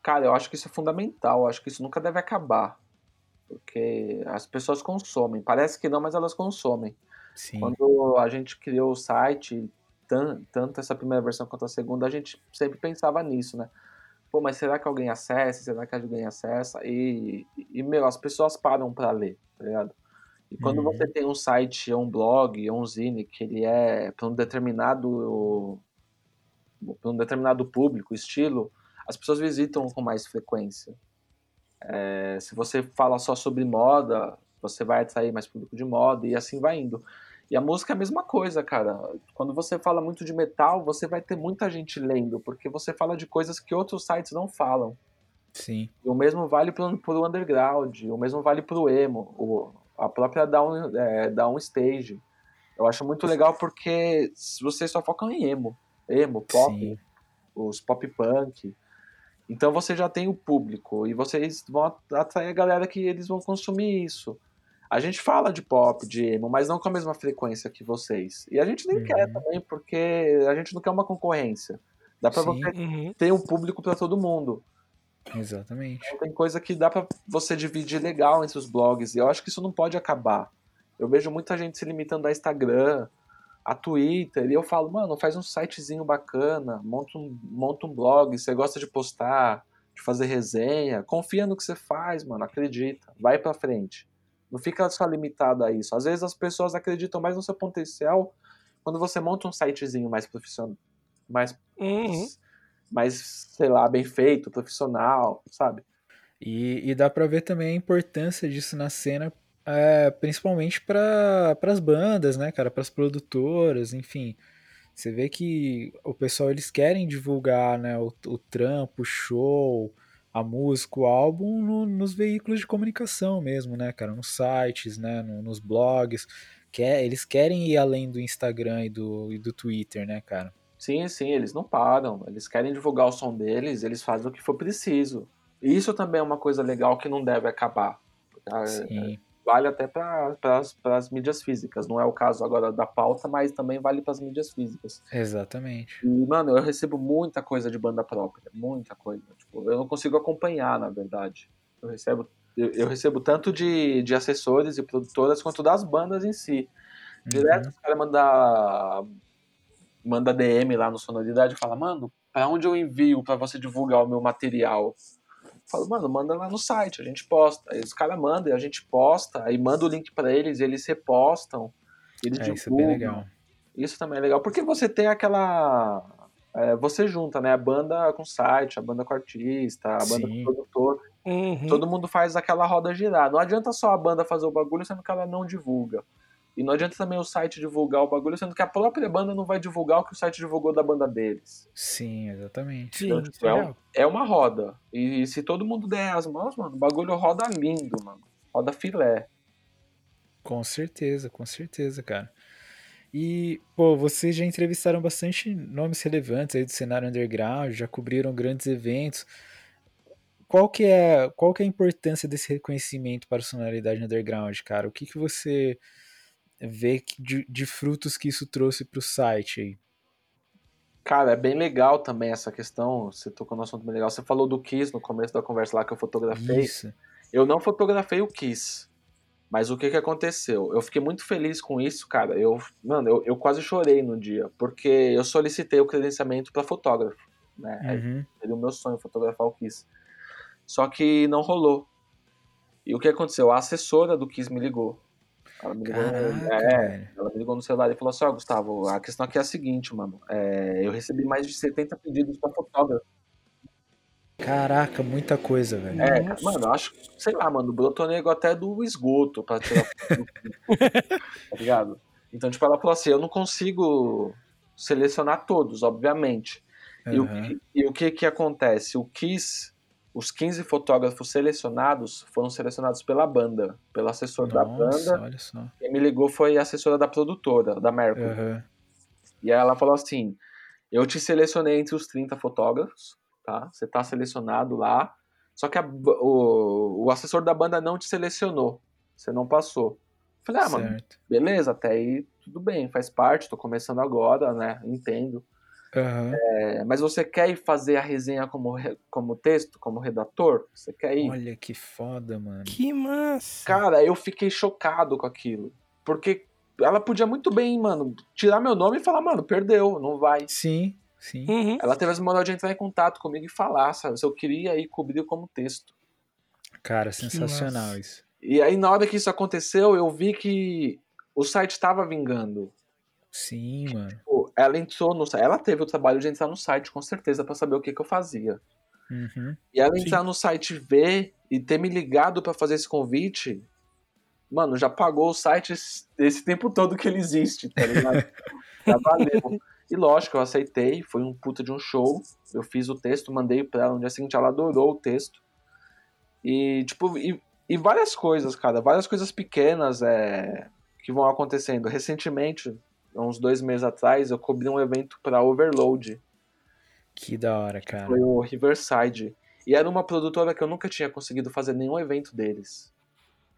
Cara, eu acho que isso é fundamental, eu acho que isso nunca deve acabar. Porque as pessoas consomem. Parece que não, mas elas consomem. Sim. Quando a gente criou o site, tanto essa primeira versão quanto a segunda, a gente sempre pensava nisso, né? Pô, mas será que alguém acessa? Será que alguém acessa? E, e meu, as pessoas param para ler, tá ligado? E quando uhum. você tem um site, um blog, um zine, que ele é para um determinado para um determinado público, estilo, as pessoas visitam com mais frequência. É, se você fala só sobre moda, você vai atrair mais público de moda e assim vai indo. E a música é a mesma coisa, cara. Quando você fala muito de metal, você vai ter muita gente lendo, porque você fala de coisas que outros sites não falam. Sim. E o mesmo vale pro, pro underground, o mesmo vale pro emo, o, a própria down, é, down stage. Eu acho muito legal porque vocês só focam em emo. Emo, pop, Sim. os pop punk. Então você já tem o público e vocês vão atrair a galera que eles vão consumir isso. A gente fala de pop, de emo, mas não com a mesma frequência que vocês. E a gente nem uhum. quer também, porque a gente não quer uma concorrência. Dá pra Sim. você uhum. ter um público para todo mundo. Exatamente. Então, tem coisa que dá para você dividir legal entre os blogs. E eu acho que isso não pode acabar. Eu vejo muita gente se limitando a Instagram, a Twitter, e eu falo, mano, faz um sitezinho bacana, monta um, monta um blog, você gosta de postar, de fazer resenha, confia no que você faz, mano, acredita, vai pra frente. Não fica só limitado a isso. Às vezes as pessoas acreditam mais no seu potencial quando você monta um sitezinho mais profissional, mais, uhum. mais sei lá, bem feito, profissional, sabe? E, e dá pra ver também a importância disso na cena, é, principalmente para as bandas, né, cara, para as produtoras, enfim. Você vê que o pessoal eles querem divulgar, né, o, o trampo, o show, a música, o álbum no, nos veículos de comunicação mesmo, né, cara? Nos sites, né? No, nos blogs. Quer, eles querem ir além do Instagram e do, e do Twitter, né, cara? Sim, sim, eles não param. Eles querem divulgar o som deles, eles fazem o que for preciso. E isso também é uma coisa legal que não deve acabar. É, sim vale até para as mídias físicas. Não é o caso agora da pauta, mas também vale para as mídias físicas. Exatamente. E, mano, eu recebo muita coisa de banda própria, muita coisa. Tipo, eu não consigo acompanhar, na verdade. Eu recebo, eu, eu recebo tanto de, de assessores e produtoras quanto das bandas em si. Direto, uhum. os caras mandam manda DM lá no Sonoridade e fala, mano, para onde eu envio para você divulgar o meu material? Falo, mano, manda lá no site, a gente posta. Aí os caras mandam, a gente posta, aí manda o link para eles, eles repostam, eles é, Isso é bem legal. Isso também é legal, porque você tem aquela. É, você junta, né? A banda com site, a banda com artista, a banda Sim. com produtor. Uhum. Todo mundo faz aquela roda girar. Não adianta só a banda fazer o bagulho, sendo que ela não divulga. E não adianta também o site divulgar o bagulho, sendo que a própria banda não vai divulgar o que o site divulgou da banda deles. Sim, exatamente. Então, tipo, é, é, uma roda. E, e, se todo mundo der as mãos, mano, o bagulho roda lindo, mano. Roda filé. Com certeza, com certeza, cara. E, pô, vocês já entrevistaram bastante nomes relevantes aí do cenário underground, já cobriram grandes eventos. Qual que é, qual que é a importância desse reconhecimento para a sonoridade underground, cara? O que que você vê de, de frutos que isso trouxe para o site aí? Cara, é bem legal também essa questão. Você tocou no assunto bem legal. Você falou do Kiss no começo da conversa lá que eu fotografei. Isso. Eu não fotografei o Kiss. Mas o que que aconteceu? Eu fiquei muito feliz com isso, cara. Eu, mano, eu, eu quase chorei no dia, porque eu solicitei o credenciamento para fotógrafo, né? Uhum. Seria o meu sonho fotografar o Kiss. Só que não rolou. E o que aconteceu? A assessora do Kiss me ligou. Ela me ligou, Caraca, é, ela me ligou no celular e falou assim: Ó, Gustavo, a questão aqui é a seguinte, mano. É, eu recebi mais de 70 pedidos para fotógrafo. Caraca, muita coisa, velho. É, Nossa. mano, eu acho, sei lá, mano, brotou nego até do esgoto pra tirar foto *laughs* tá ligado? Então, tipo, ela falou assim: eu não consigo selecionar todos, obviamente. E, o que, e o que que acontece? O Kiss, os 15 fotógrafos selecionados foram selecionados pela banda, pelo assessor da Nossa, banda. olha só. Quem me ligou foi a assessora da produtora, da Mercury. Aham. E ela falou assim: eu te selecionei entre os 30 fotógrafos, tá? Você tá selecionado lá. Só que a- o, o assessor da banda não te selecionou. Você não passou. Falei, ah, mano, certo. beleza, até aí tudo bem, faz parte, tô começando agora, né? Entendo. Aham. É, mas você quer ir fazer a resenha como, como texto, como redator? Você quer ir? Olha que foda, mano. Que massa. Cara, eu fiquei chocado com aquilo. Porque ela podia muito bem, mano, tirar meu nome e falar, mano, perdeu, não vai. Sim, sim. Uhum. Ela teve as moral de entrar em contato comigo e falar, sabe? Se eu queria ir cobrir como texto. Cara, sensacional isso. E aí, na hora que isso aconteceu, eu vi que o site tava vingando. Sim, mano. Pô, Ela entrou no. Ela teve o trabalho de entrar no site, com certeza, pra saber o que, que eu fazia. Uhum. E ela Sim. entrar no site ver e ter me ligado pra fazer esse convite, mano, já pagou o site esse, esse tempo todo que ele existe, tá ligado? *laughs* já valeu. E lógico, eu aceitei, foi um puta de um show. Eu fiz o texto, mandei pra ela no dia seguinte, ela adorou o texto. E, tipo, e, e várias coisas, cara, várias coisas pequenas é, que vão acontecendo. Recentemente, uns dois meses atrás, eu cobri um evento pra Overload. Que da hora, cara. Foi o Riverside. E era uma produtora que eu nunca tinha conseguido fazer nenhum evento deles.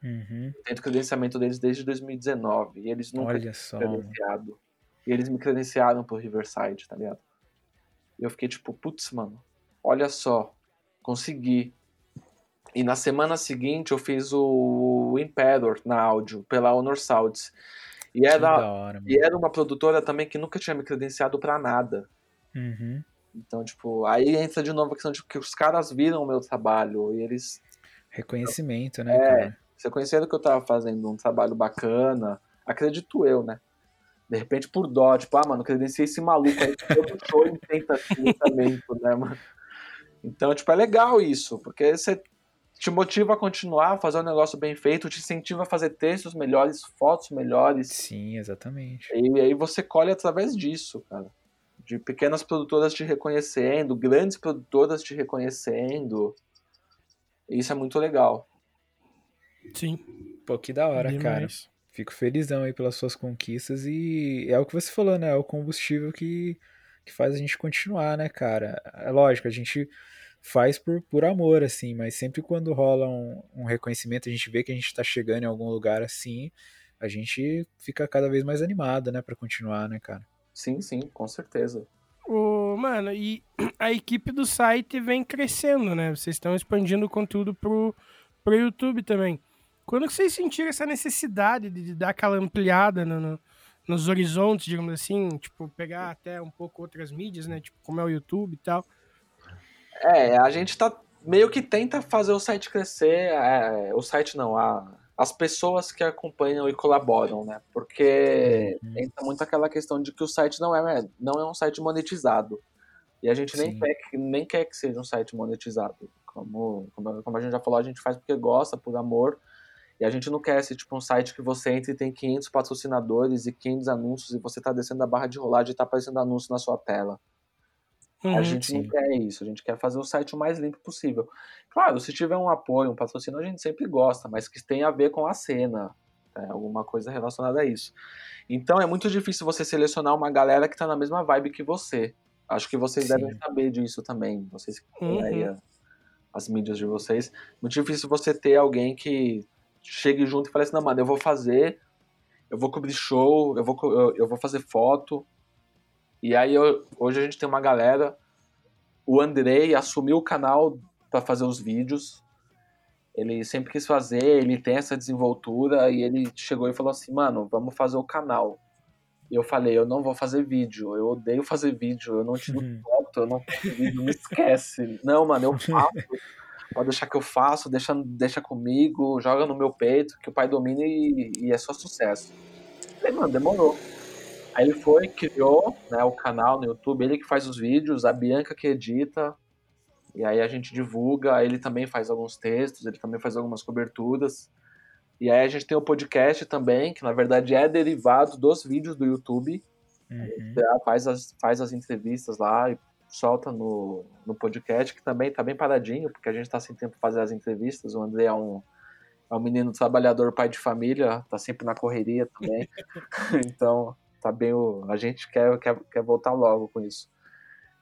Uhum. Tento credenciamento deles desde 2019. E eles nunca Olha só, credenciado. E eles me credenciaram pro Riverside, tá ligado? E eu fiquei tipo, putz, mano, olha só, consegui. E na semana seguinte eu fiz o Imperator na áudio, pela Honor Sounds. E era, hora, e era uma produtora também que nunca tinha me credenciado pra nada. Uhum. Então, tipo, aí entra de novo a questão de que os caras viram o meu trabalho e eles Reconhecimento, né, É. cara? Você conhecendo que eu tava fazendo um trabalho bacana, acredito eu, né? De repente, por dó, tipo, ah, mano, credenciei esse maluco aí que todo show ele tenta financiamento, né, mano? Então, tipo, é legal isso, porque você te motiva a continuar, a fazer um negócio bem feito, te incentiva a fazer textos melhores, fotos melhores, Sim, exatamente. e aí você colhe através disso, cara. De pequenas produtoras te reconhecendo, grandes produtoras te reconhecendo. Isso é muito legal. Sim. Pô, que da hora, cara. demais. Fico felizão aí pelas suas conquistas e é o que você falou, né? É o combustível que, que faz a gente continuar, né, cara? É lógico, a gente faz por, por amor, assim, mas sempre quando rola um, um reconhecimento, a gente vê que a gente tá chegando em algum lugar assim, a gente fica cada vez mais animado, né, pra continuar, né, cara? Sim, sim, com certeza. Ô, mano, e *clears throat* a equipe do site vem crescendo, né? Vocês estão expandindo o conteúdo pro, pro YouTube também. Quando que vocês sentiram essa necessidade de, de dar aquela ampliada no- no- nos horizontes, digamos assim? Tipo, pegar até um pouco outras mídias, né? Tipo, como é o YouTube e tal. É, a gente tá meio que tenta fazer o site crescer, é, o site não, a, as pessoas que acompanham e colaboram, né? Porque Uhum. entra muito aquela questão de que o site não é, não é um site monetizado. E a gente nem quer, que- nem quer que seja um site monetizado. Como, como, como a gente já falou, a gente faz porque gosta, por amor. E a gente não quer ser tipo um site que você entra e tem 500 patrocinadores e 500 anúncios e você tá descendo a barra de rolagem e tá aparecendo anúncio na sua tela. A Uhum. gente sim. não quer isso, a gente quer fazer o site o mais limpo possível. Claro, se tiver um apoio, um patrocínio, a gente sempre gosta, mas que tenha a ver com a cena, tá É alguma coisa relacionada a isso. Então é muito difícil você selecionar uma galera que tá na mesma vibe que você. Acho que vocês Sim. devem saber disso também. Vocês que Uhum. aí a- as mídias de vocês. Muito difícil você ter alguém que chegue junto e fale assim, não, mano, eu vou fazer, eu vou cobrir show, eu vou, eu, eu vou fazer foto. E aí eu- hoje a gente tem uma galera. O Andrei assumiu o canal para fazer os vídeos. Ele sempre quis fazer, ele tem essa desenvoltura e ele chegou e falou assim, mano, vamos fazer o canal. E eu falei, eu não vou fazer vídeo, eu odeio fazer vídeo, eu não tiro foto, eu não faço vídeo, me esquece. *laughs* Não, mano, eu faço. Pode deixar que eu faço, deixa, deixa comigo, joga no meu peito, que o pai domina e, e é só sucesso. Falei, mano, demorou. Aí ele foi, criou né, o canal no YouTube, ele que faz os vídeos, a Bianca que edita, e aí a gente divulga, ele também faz alguns textos, ele também faz algumas coberturas. E aí a gente tem o podcast também, que na verdade é derivado dos vídeos do YouTube. Uhum. Já faz as, faz as entrevistas lá e solta no, no podcast, que também tá bem paradinho, porque a gente tá sem tempo pra fazer as entrevistas. O André é um, é um menino trabalhador, pai de família, tá sempre na correria também. *laughs* então, tá bem a gente quer, quer, quer voltar logo com isso.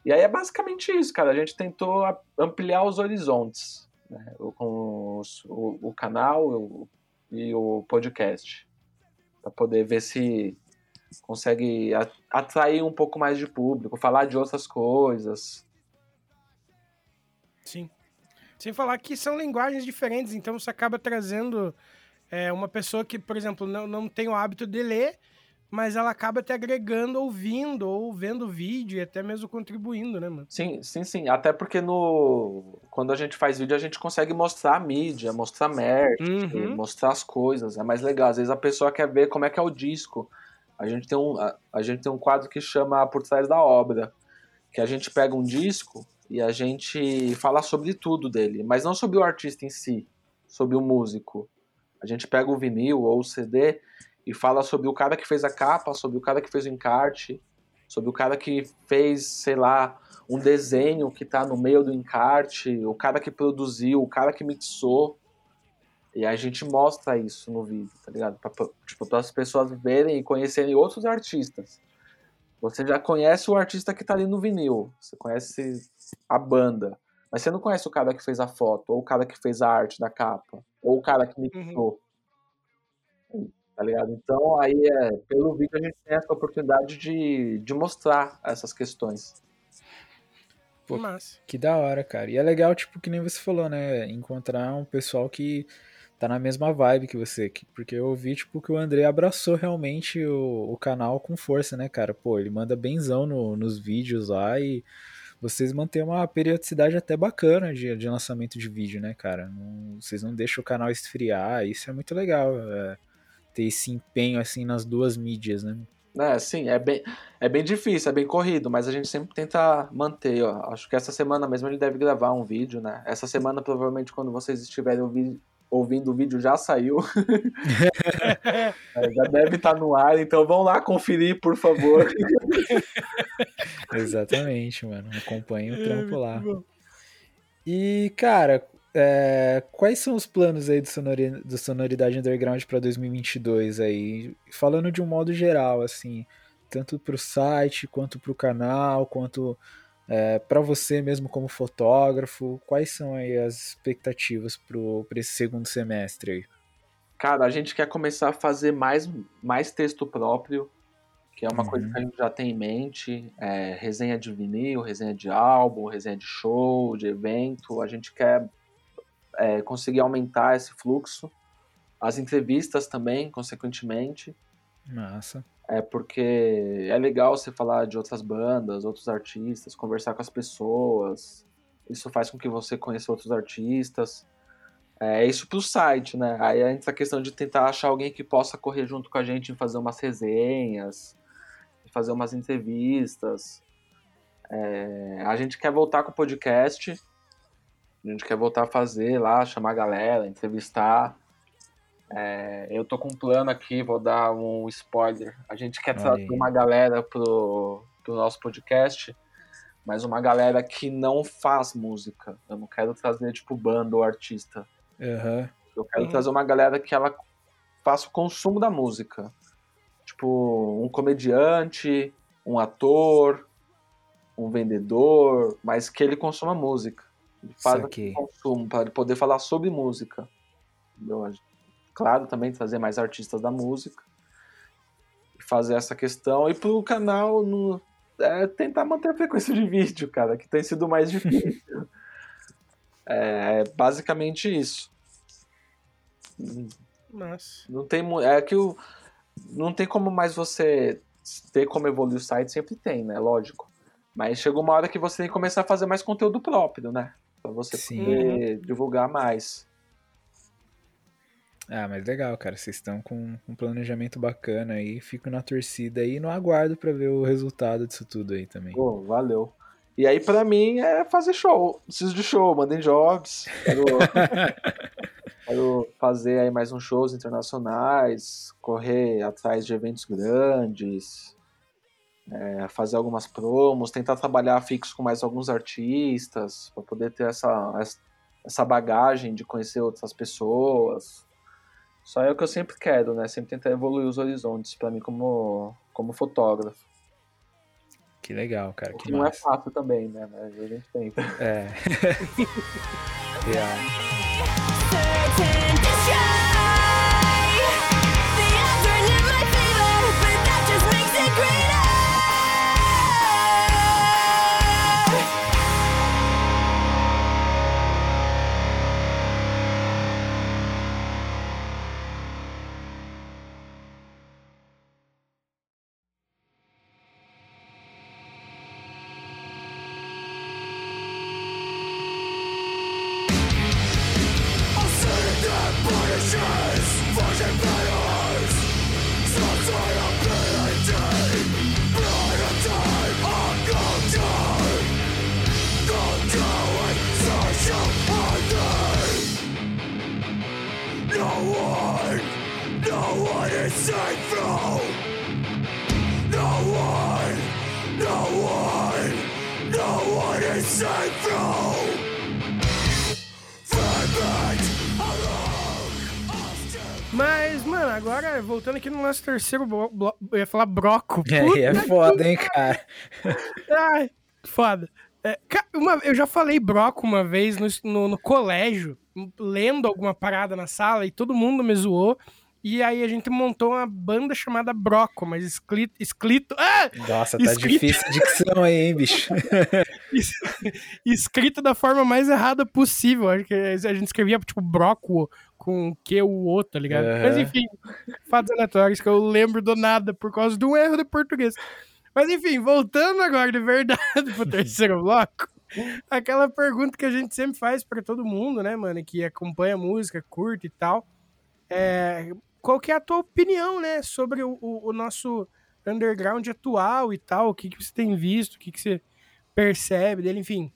E aí é basicamente isso, cara. A gente tentou ampliar os horizontes né, com os- o, o canal o- e o podcast. Pra poder ver se consegue atrair um pouco mais de público, falar de outras coisas. Sim. Sem falar que são linguagens diferentes, então você acaba trazendo é, uma pessoa que, por exemplo, não, não tem o hábito de ler, mas ela acaba te agregando, ouvindo, ou vendo vídeo e até mesmo contribuindo, né, mano? Sim, sim, sim. Até porque no quando a gente faz vídeo, a gente consegue mostrar a mídia, mostrar merch, Uhum. mostrar as coisas. É mais legal. Às vezes a pessoa quer ver como é que é o disco. A gente tem um, a, a gente tem um quadro que chama Por Trás da Obra, que a gente pega um disco e a gente fala sobre tudo dele, mas não sobre o artista em si, sobre o músico. A gente pega o vinil ou o CD e fala sobre o cara que fez a capa, sobre o cara que fez o encarte, sobre o cara que fez, sei lá, um desenho que tá no meio do encarte, o cara que produziu, o cara que mixou. E a gente mostra isso no vídeo, tá ligado? Pra, pra- tipo, para as pessoas verem e conhecerem outros artistas. Você já conhece o artista que tá ali no vinil, você conhece a banda, mas você não conhece o cara que fez a foto, ou o cara que fez a arte da capa, ou o cara que mixou. Tá ligado? Então, aí, é, pelo vídeo, a gente tem essa oportunidade de, de mostrar essas questões. Pô, Massa. Que da hora, cara. E é legal, tipo, que nem você falou, né? Encontrar um pessoal que tá na mesma vibe que você. que- Porque eu vi, tipo, que o André abraçou realmente o, o canal com força, né, cara? Pô, ele manda benzão no- nos vídeos lá e vocês mantêm uma periodicidade até bacana de, de lançamento de vídeo, né, cara? Não- vocês não deixam o canal esfriar, isso é muito legal. é, ter esse empenho, assim, nas duas mídias, né? É, sim, é bem, é bem difícil, é bem corrido, mas a gente sempre tenta manter, ó. Acho que essa semana mesmo ele deve gravar um vídeo, né? Essa semana, provavelmente, quando vocês estiverem ouvi- ouvindo o vídeo, já saiu. *laughs* É, já deve estar no ar, então vão lá conferir, por favor. *laughs* Exatamente, mano. Acompanhe o trampo lá. E, cara, é, quais são os planos aí do, sonori, do Sonoridade Underground pra 2022 aí? Falando de um modo geral, assim, tanto pro site, quanto pro canal, quanto é, para você mesmo como fotógrafo, quais são aí as expectativas pro, pra esse segundo semestre aí? Cara, a gente quer começar a fazer mais, mais texto próprio, que é uma Uhum. coisa que a gente já tem em mente. É, resenha de vinil, resenha de álbum, resenha de show, de evento. A gente quer é, conseguir aumentar esse fluxo. As entrevistas também, consequentemente. Massa. É porque é legal você falar de outras bandas, outros artistas, conversar com as pessoas. Isso faz com que você conheça outros artistas. É isso pro site, né? Aí entra a questão de tentar achar alguém que possa correr junto com a gente em fazer umas resenhas, fazer umas entrevistas. É, a gente quer voltar com o podcast. A gente quer voltar a fazer lá, chamar a galera, entrevistar. É, eu tô com um plano aqui, vou dar um spoiler. A gente quer trazer aí. uma galera pro, pro nosso podcast, mas uma galera que não faz música. Eu não quero trazer, tipo, banda ou artista. Aham. Eu quero Uhum. trazer uma galera que ela faça o consumo da música. Tipo, um comediante, um ator, um vendedor, mas que ele consuma música. Saquei. o consumo, para poder falar sobre música. Claro, também trazer mais artistas da música. E fazer essa questão. E pro canal no, é, tentar manter a frequência de vídeo, cara, que tem sido mais difícil. *laughs* é basicamente isso. Mas. Não tem é que o não tem como mais você ter como evoluir o site, sempre tem, né? Lógico. Mas chegou uma hora que você tem que começar a fazer mais conteúdo próprio, né? Pra você Sim. poder divulgar mais. Ah, mas legal, cara. Vocês estão com um planejamento bacana aí. Fico na torcida aí e no aguardo pra ver o resultado disso tudo aí também. Pô, valeu. E aí, pra mim, é fazer show. Preciso de show, mandem jobs. Quero, *laughs* quero fazer aí mais uns shows internacionais, correr atrás de eventos grandes, é, fazer algumas promos, tentar trabalhar fixo com mais alguns artistas, para poder ter essa, essa bagagem de conhecer outras pessoas. Só é o que eu sempre quero, né? Sempre tentar evoluir os horizontes pra mim como, como fotógrafo. Que legal, cara. O Que que não é massa. fácil também, né? Mas a gente tenta. É. *laughs* *laughs* Real. Nosso terceiro blo blo- eu ia falar broco. É, é foda, hein, cara. Ai, foda. É, uma- eu já falei broco uma vez no, no, no colégio, lendo alguma parada na sala, e todo mundo me zoou. E aí a gente montou uma banda chamada Broco, mas escrito. escrito ah! Nossa, tá Escrito. difícil a dicção aí, hein, bicho. *laughs* Es- escrito da forma mais errada possível. Acho que a gente escrevia, tipo, broco com o que o outro, tá ligado? Aham. Mas enfim, fatos aleatórios que eu lembro do nada por causa de um erro de português. Mas enfim, voltando agora de verdade *laughs* pro terceiro bloco, aquela pergunta que a gente sempre faz pra todo mundo, né, mano, que acompanha a música, curte e tal. É, qual que é a tua opinião, né, sobre o, o- o nosso underground atual e tal? O que, que você tem visto, o que, que você percebe dele, enfim.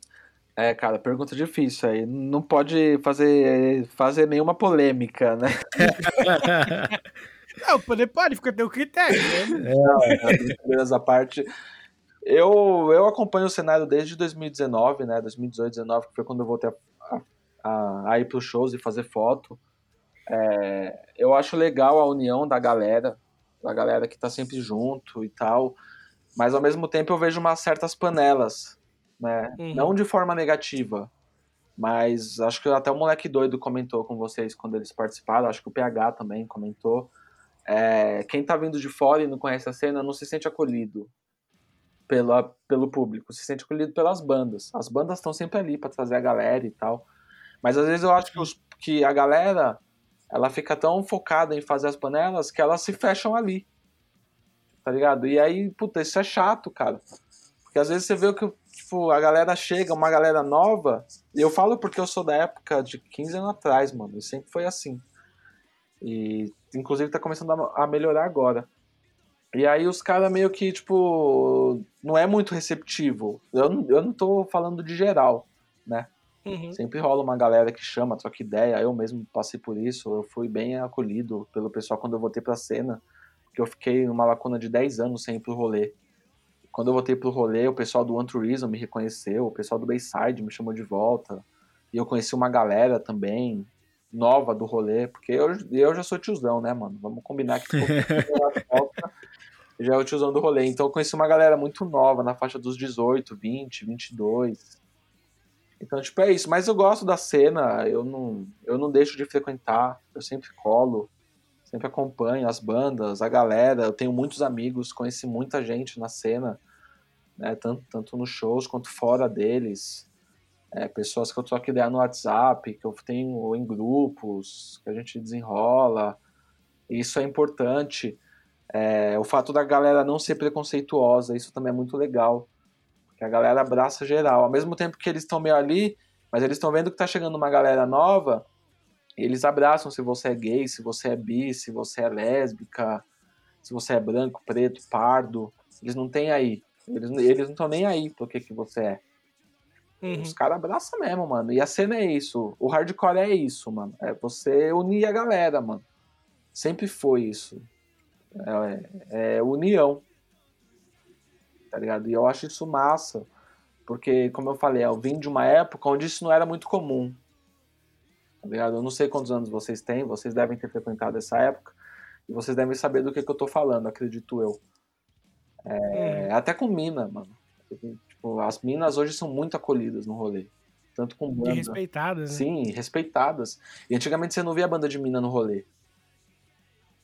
É, cara, pergunta difícil aí. Não pode fazer, fazer nenhuma polêmica, né? *laughs* Não, poder pode, fica teu critério, né? *laughs* Brincadeiras à parte. Eu, eu acompanho o cenário desde 2019, né? 2018, 2019, que foi quando eu voltei a, a, a ir pros shows e fazer foto. É, eu acho legal a união da galera, da galera que tá sempre junto e tal. Mas ao mesmo tempo eu vejo umas certas panelas, né? Uhum. Não de forma negativa, mas acho que até o moleque doido comentou com vocês quando eles participaram, acho que o PH também comentou. É, quem tá vindo de fora e não conhece a cena não se sente acolhido pela, pelo público, se sente acolhido pelas bandas. As bandas estão sempre ali para trazer a galera e tal. Mas às vezes eu acho que, os- que a galera ela fica tão focada em fazer as panelas que elas se fecham ali. Tá ligado? E aí, puta, isso é chato, cara. Porque às vezes você vê que tipo, a galera chega, uma galera nova, e eu falo porque eu sou da época de 15 anos atrás, mano, e sempre foi assim. E inclusive tá começando a a melhorar agora. E aí os caras meio que, tipo, não é muito receptivo. Eu, não- eu não tô falando de geral, né? Uhum. Sempre rola uma galera que chama, troca ideia. Eu mesmo passei por isso. Eu fui bem acolhido pelo pessoal quando eu voltei pra cena. Porque eu fiquei numa lacuna de 10 anos sem ir pro rolê. Quando eu voltei pro rolê, o pessoal do Antourism me reconheceu. O pessoal do Bayside me chamou de volta. E eu conheci uma galera também. nova do rolê, porque eu, eu já sou tiozão, né, mano? Vamos combinar que *laughs* já é o tiozão do rolê. Então eu conheci uma galera muito nova, na faixa dos 18, 20, 22. Então, tipo, é isso. Mas eu gosto da cena, eu não, eu não deixo de frequentar, eu sempre colo, sempre acompanho as bandas, a galera. Eu tenho muitos amigos, conheci muita gente na cena, né, tanto, tanto nos shows quanto fora deles. É, pessoas que eu troco ideia no WhatsApp, que eu tenho em grupos, que a gente desenrola. Isso é importante. É, o fato da galera não ser preconceituosa, isso também é muito legal. Porque a galera abraça geral. Ao mesmo tempo que eles estão meio ali, mas eles estão vendo que tá chegando uma galera nova, eles abraçam se você é gay, se você é bi, se você é lésbica, se você é branco, preto, pardo. Eles não têm aí. Eles, eles não estão nem aí pro que, que você é. Uhum. Os caras abraçam mesmo, mano. E a cena é isso. O hardcore é isso, mano. É você unir a galera, mano. Sempre foi isso. É, é união. Tá ligado? E eu acho isso massa. Porque, como eu falei, eu vim de uma época onde isso não era muito comum. Tá ligado? Eu não sei quantos anos vocês têm, vocês devem ter frequentado essa época. E vocês devem saber do que, que eu tô falando, acredito eu. É, até com mina, mano. Tipo, as minas hoje são muito acolhidas no rolê. Tanto com E banda. respeitadas, né? Sim, respeitadas. E antigamente você não via banda de mina no rolê.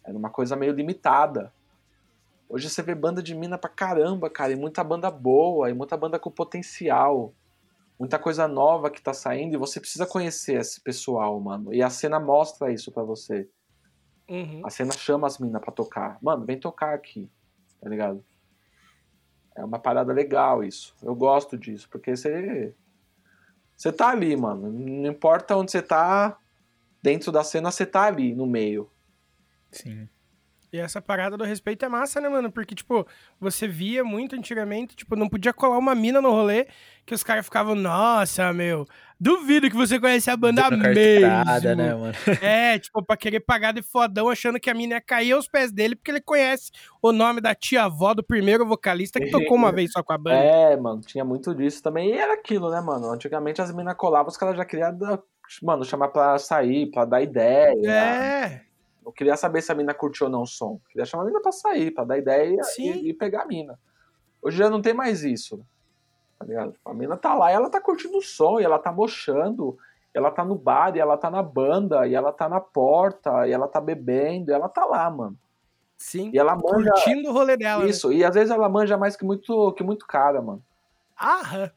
Era uma coisa meio limitada. Hoje você vê banda de mina pra caramba, cara, e muita banda boa, e muita banda com potencial. Muita coisa nova que tá saindo, e você precisa conhecer esse pessoal, mano. E a cena mostra isso pra você. Uhum. A cena chama as minas pra tocar. Mano, vem tocar aqui, tá ligado? É uma parada legal isso. Eu gosto disso, porque você. Você tá ali, mano. Não importa onde você tá, dentro da cena você tá ali, no meio. Sim. E essa parada do respeito é massa, né, mano? Porque, tipo, você via muito antigamente, tipo, não podia colar uma mina no rolê que os caras ficavam, nossa, meu, duvido que você conhece a banda mesmo. né, mano? *laughs* É, tipo, pra querer pagar de fodão, achando que a mina ia cair aos pés dele, porque ele conhece o nome da tia-avó do primeiro vocalista que tocou uma vez só com a banda. É, mano, tinha muito disso também. E era aquilo, né, mano? Antigamente as minas colavam, os caras já queriam, dar- mano, chamar pra sair, pra dar ideia. É, Eu queria saber se a mina curtiu ou não o som. Queria chamar a mina pra sair, pra dar ideia e, e pegar a mina. Hoje já não tem mais isso. Tá ligado? A mina tá lá e ela tá curtindo o som, e ela tá mochando, e ela tá no bar, e ela tá na banda, e ela tá na porta, e ela tá bebendo, e ela tá lá, mano. sim. E ela manja Curtindo o rolê dela. né? isso, e às vezes ela manja mais que muito, que muito cara, mano. Aham.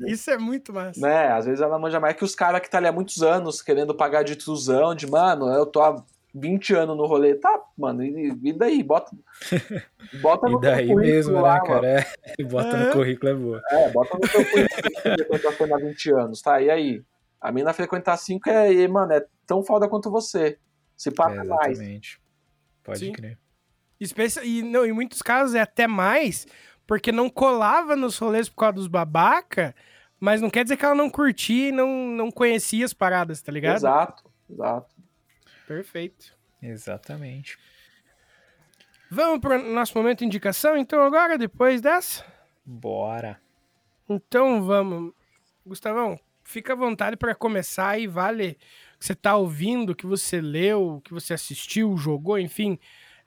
Isso é muito massa. Né? Às vezes ela manja mais que os caras que tá ali há muitos anos querendo pagar de truzão, de mano, eu tô há 20 anos no rolê. Tá, mano, e, e daí? Bota, *laughs* bota E no teu daí currículo mesmo, lá, né, cara? É, *laughs* bota É. no currículo é boa. É, bota no teu currículo que há 20 anos, tá? E aí? A mina frequentar 5 é, e, mano, é tão foda quanto você. Se É, paga mais. exatamente. Pode Sim. crer. Especia- E não, em muitos casos é até mais, porque não colava nos rolês por causa dos babaca, mas não quer dizer que ela não curtia e não, não conhecia as paradas, tá ligado? Exato, exato. Perfeito. Exatamente. Vamos pro nosso momento de indicação, então, agora, depois dessa? Bora. Então vamos. Gustavão, fica à vontade para começar e vale o que você tá ouvindo, o que você leu, o que você assistiu, jogou, enfim.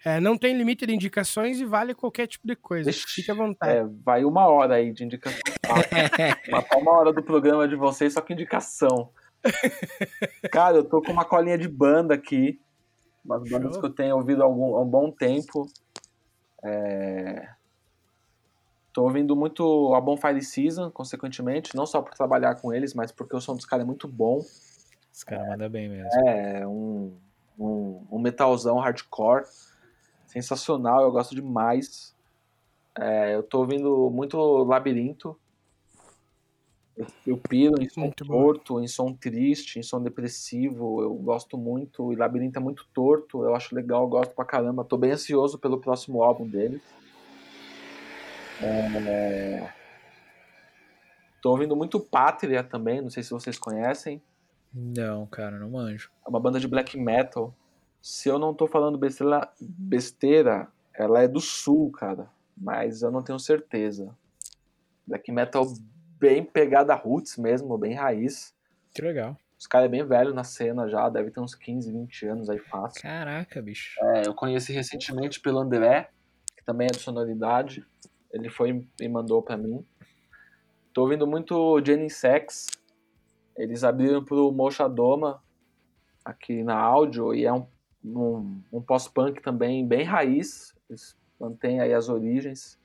É, não tem limite de indicações e vale qualquer tipo de coisa. Ixi, Fique à vontade. É, vai uma hora aí de indicação. *laughs* Matar uma hora do programa de vocês, só que indicação. *laughs* Cara, eu tô com uma colinha de banda aqui. Umas bandas Show. que eu tenho ouvido há, algum, há um bom tempo. É... Tô ouvindo muito a Bonfire Season, consequentemente. Não só por trabalhar com eles, mas porque o som dos caras é muito bom. Os caras mandam bem mesmo. É um, um, um metalzão hardcore. Sensacional, eu gosto demais. É, eu tô ouvindo muito Labirinto. Eu, eu piro em som Muito bom. torto, em som triste, em som depressivo. Eu gosto muito. E Labirinto é muito torto. Eu acho legal, eu gosto pra caramba. Tô bem ansioso pelo próximo álbum deles. É, Tô ouvindo muito Pátria também, não sei se vocês conhecem. Não, cara, não manjo. É uma banda de black metal. Se eu não tô falando besteira, besteira, ela é do sul, cara. Mas eu não tenho certeza. Black metal bem pegada roots mesmo, bem raiz. Que legal. Os caras é bem velho na cena já, deve ter uns 15, 20 anos aí fácil. Caraca, bicho. É, eu conheci recentemente pelo André, que também é de sonoridade. Ele foi e mandou pra mim. Tô ouvindo muito Jenny Sex. Eles abriram pro Mochadoma aqui na áudio e é um, um, um pós-punk também bem raiz. Eles mantêm aí as origens.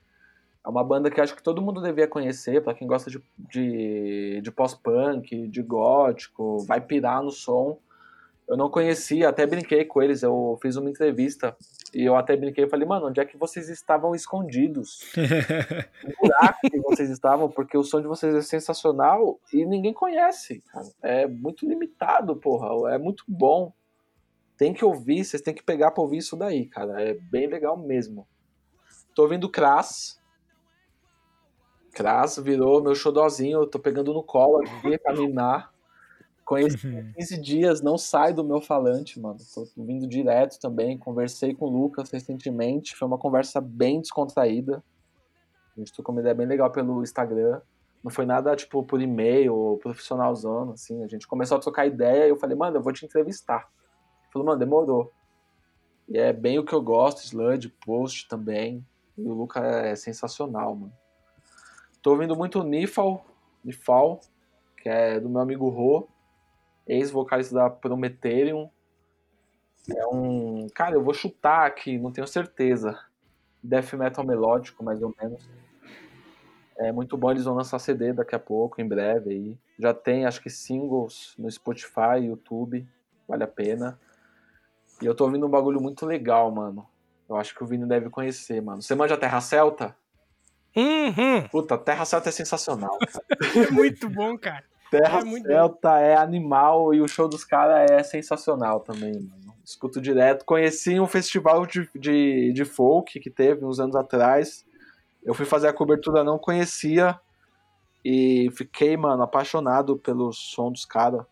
É uma banda que acho que todo mundo devia conhecer, pra quem gosta de, de, de pós-punk, de gótico, vai pirar no som. Eu não conhecia, até brinquei com eles, eu fiz uma entrevista e eu até brinquei e falei, mano, onde é que vocês estavam escondidos? No *laughs* buraco que vocês estavam, porque o som de vocês é sensacional e ninguém conhece, cara. É muito limitado, porra, é muito bom. Tem que ouvir, vocês têm que pegar pra ouvir isso daí, cara. É bem legal mesmo. Tô ouvindo Crass. Crass virou meu xodozinho, eu tô pegando no colo aqui pra minar. Conheci há 15 dias, não sai do meu falante, mano. Tô vindo direto também. Conversei com o Lucas recentemente. Foi uma conversa bem descontraída. A gente trocou uma ideia bem legal pelo Instagram. Não foi nada, tipo, por e-mail ou profissionalzão, assim. A gente começou a trocar ideia e eu falei, mano, eu vou te entrevistar. Ele falou, mano, demorou. E é bem o que eu gosto, Sludge, Post também. E o Luca é sensacional, mano. Tô ouvindo muito Nifal, Nifal, que é do meu amigo Rô, ex-vocalista da Prometheum. É um. Cara, eu vou chutar aqui, não tenho certeza. Death metal melódico, mais ou menos. É muito bom, eles vão lançar CD daqui a pouco, em breve aí. Já tem, acho que, singles no Spotify, YouTube. Vale a pena. E eu tô ouvindo um bagulho muito legal, mano. Eu acho que o Vini deve conhecer, mano. Você manja Terra Celta? Uhum. Puta, Terra Celta é sensacional. É muito bom, cara. Terra É Celta é animal e o show dos caras é sensacional também, mano. Escuto direto. Conheci um festival de, de, de folk que teve uns anos atrás. Eu fui fazer a cobertura, não conhecia. E fiquei, mano, apaixonado pelo som dos caras.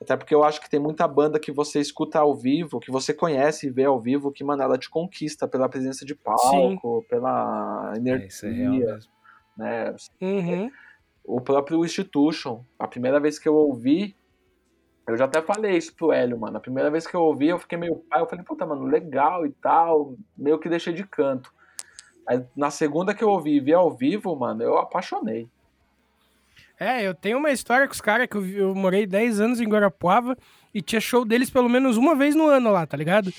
Até porque eu acho que tem muita banda que você escuta ao vivo, que você conhece e vê ao vivo, que, mano, ela te conquista pela presença de palco, pela É, energia, isso é mesmo. né? Uhum. o próprio Institution. A primeira vez que eu ouvi, eu já até falei isso pro Hélio, mano. A primeira vez que eu ouvi, eu fiquei meio pai. Eu falei, puta, mano, legal e tal. Meio que deixei de canto. Aí, na segunda que eu ouvi e vi ao vivo, mano, eu apaixonei. É, eu tenho uma história com os caras que eu, eu morei 10 anos em Guarapuava e tinha show deles pelo menos uma vez no ano lá, tá ligado?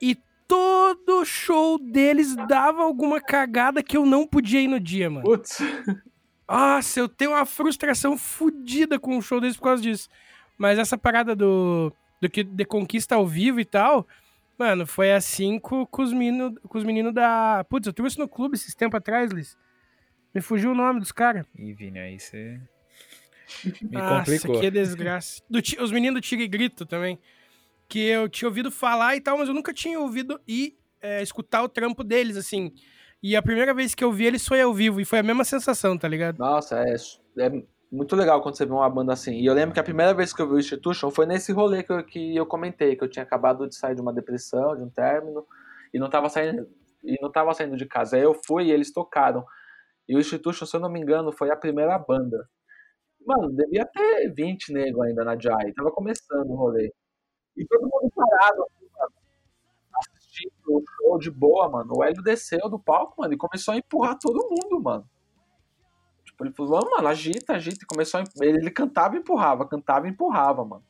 E todo show deles dava alguma cagada que eu não podia ir no dia, mano. Putz, Nossa, eu tenho uma frustração fodida com o show deles por causa disso. Mas essa parada do, do que de conquista ao vivo e tal, mano, foi assim com, com os meninos com os meninos da. Putz, eu trouxe no clube esses tempos atrás, Liz. Me fugiu o nome dos caras. Ih, Vini, aí você me Nossa, complicou. que desgraça. Ti- os meninos do Tira e Grito também. Que eu tinha ouvido falar e tal, mas eu nunca tinha ouvido e é, escutar o trampo deles, assim. E a primeira vez que eu vi eles foi ao vivo e foi a mesma sensação, tá ligado? nossa, é, é muito legal quando você vê uma banda assim. E eu lembro que a primeira vez que eu vi o Institution foi nesse rolê que eu, que eu comentei, que eu tinha acabado de sair de uma depressão, de um término, e não tava saindo, e não tava saindo de casa. Aí eu fui e eles tocaram. E o Institution, se eu não me engano, foi a primeira banda. Mano, devia ter 20 nego ainda na Jai. Tava começando o rolê. E todo mundo parado, mano, assistindo o show de boa, mano. O Hélio desceu do palco, mano, e começou a empurrar todo mundo, mano. Tipo, ele falou, mano, agita, agita. E começou a... ele, ele cantava e empurrava, cantava e empurrava, mano.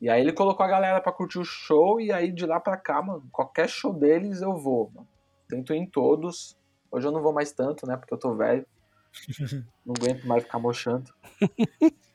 E aí ele colocou a galera pra curtir o show, e aí de lá pra cá, mano, qualquer show deles eu vou, mano. Tento ir em todos. Hoje eu não vou mais tanto, né? Porque eu tô velho. *laughs* Não aguento mais ficar mochando.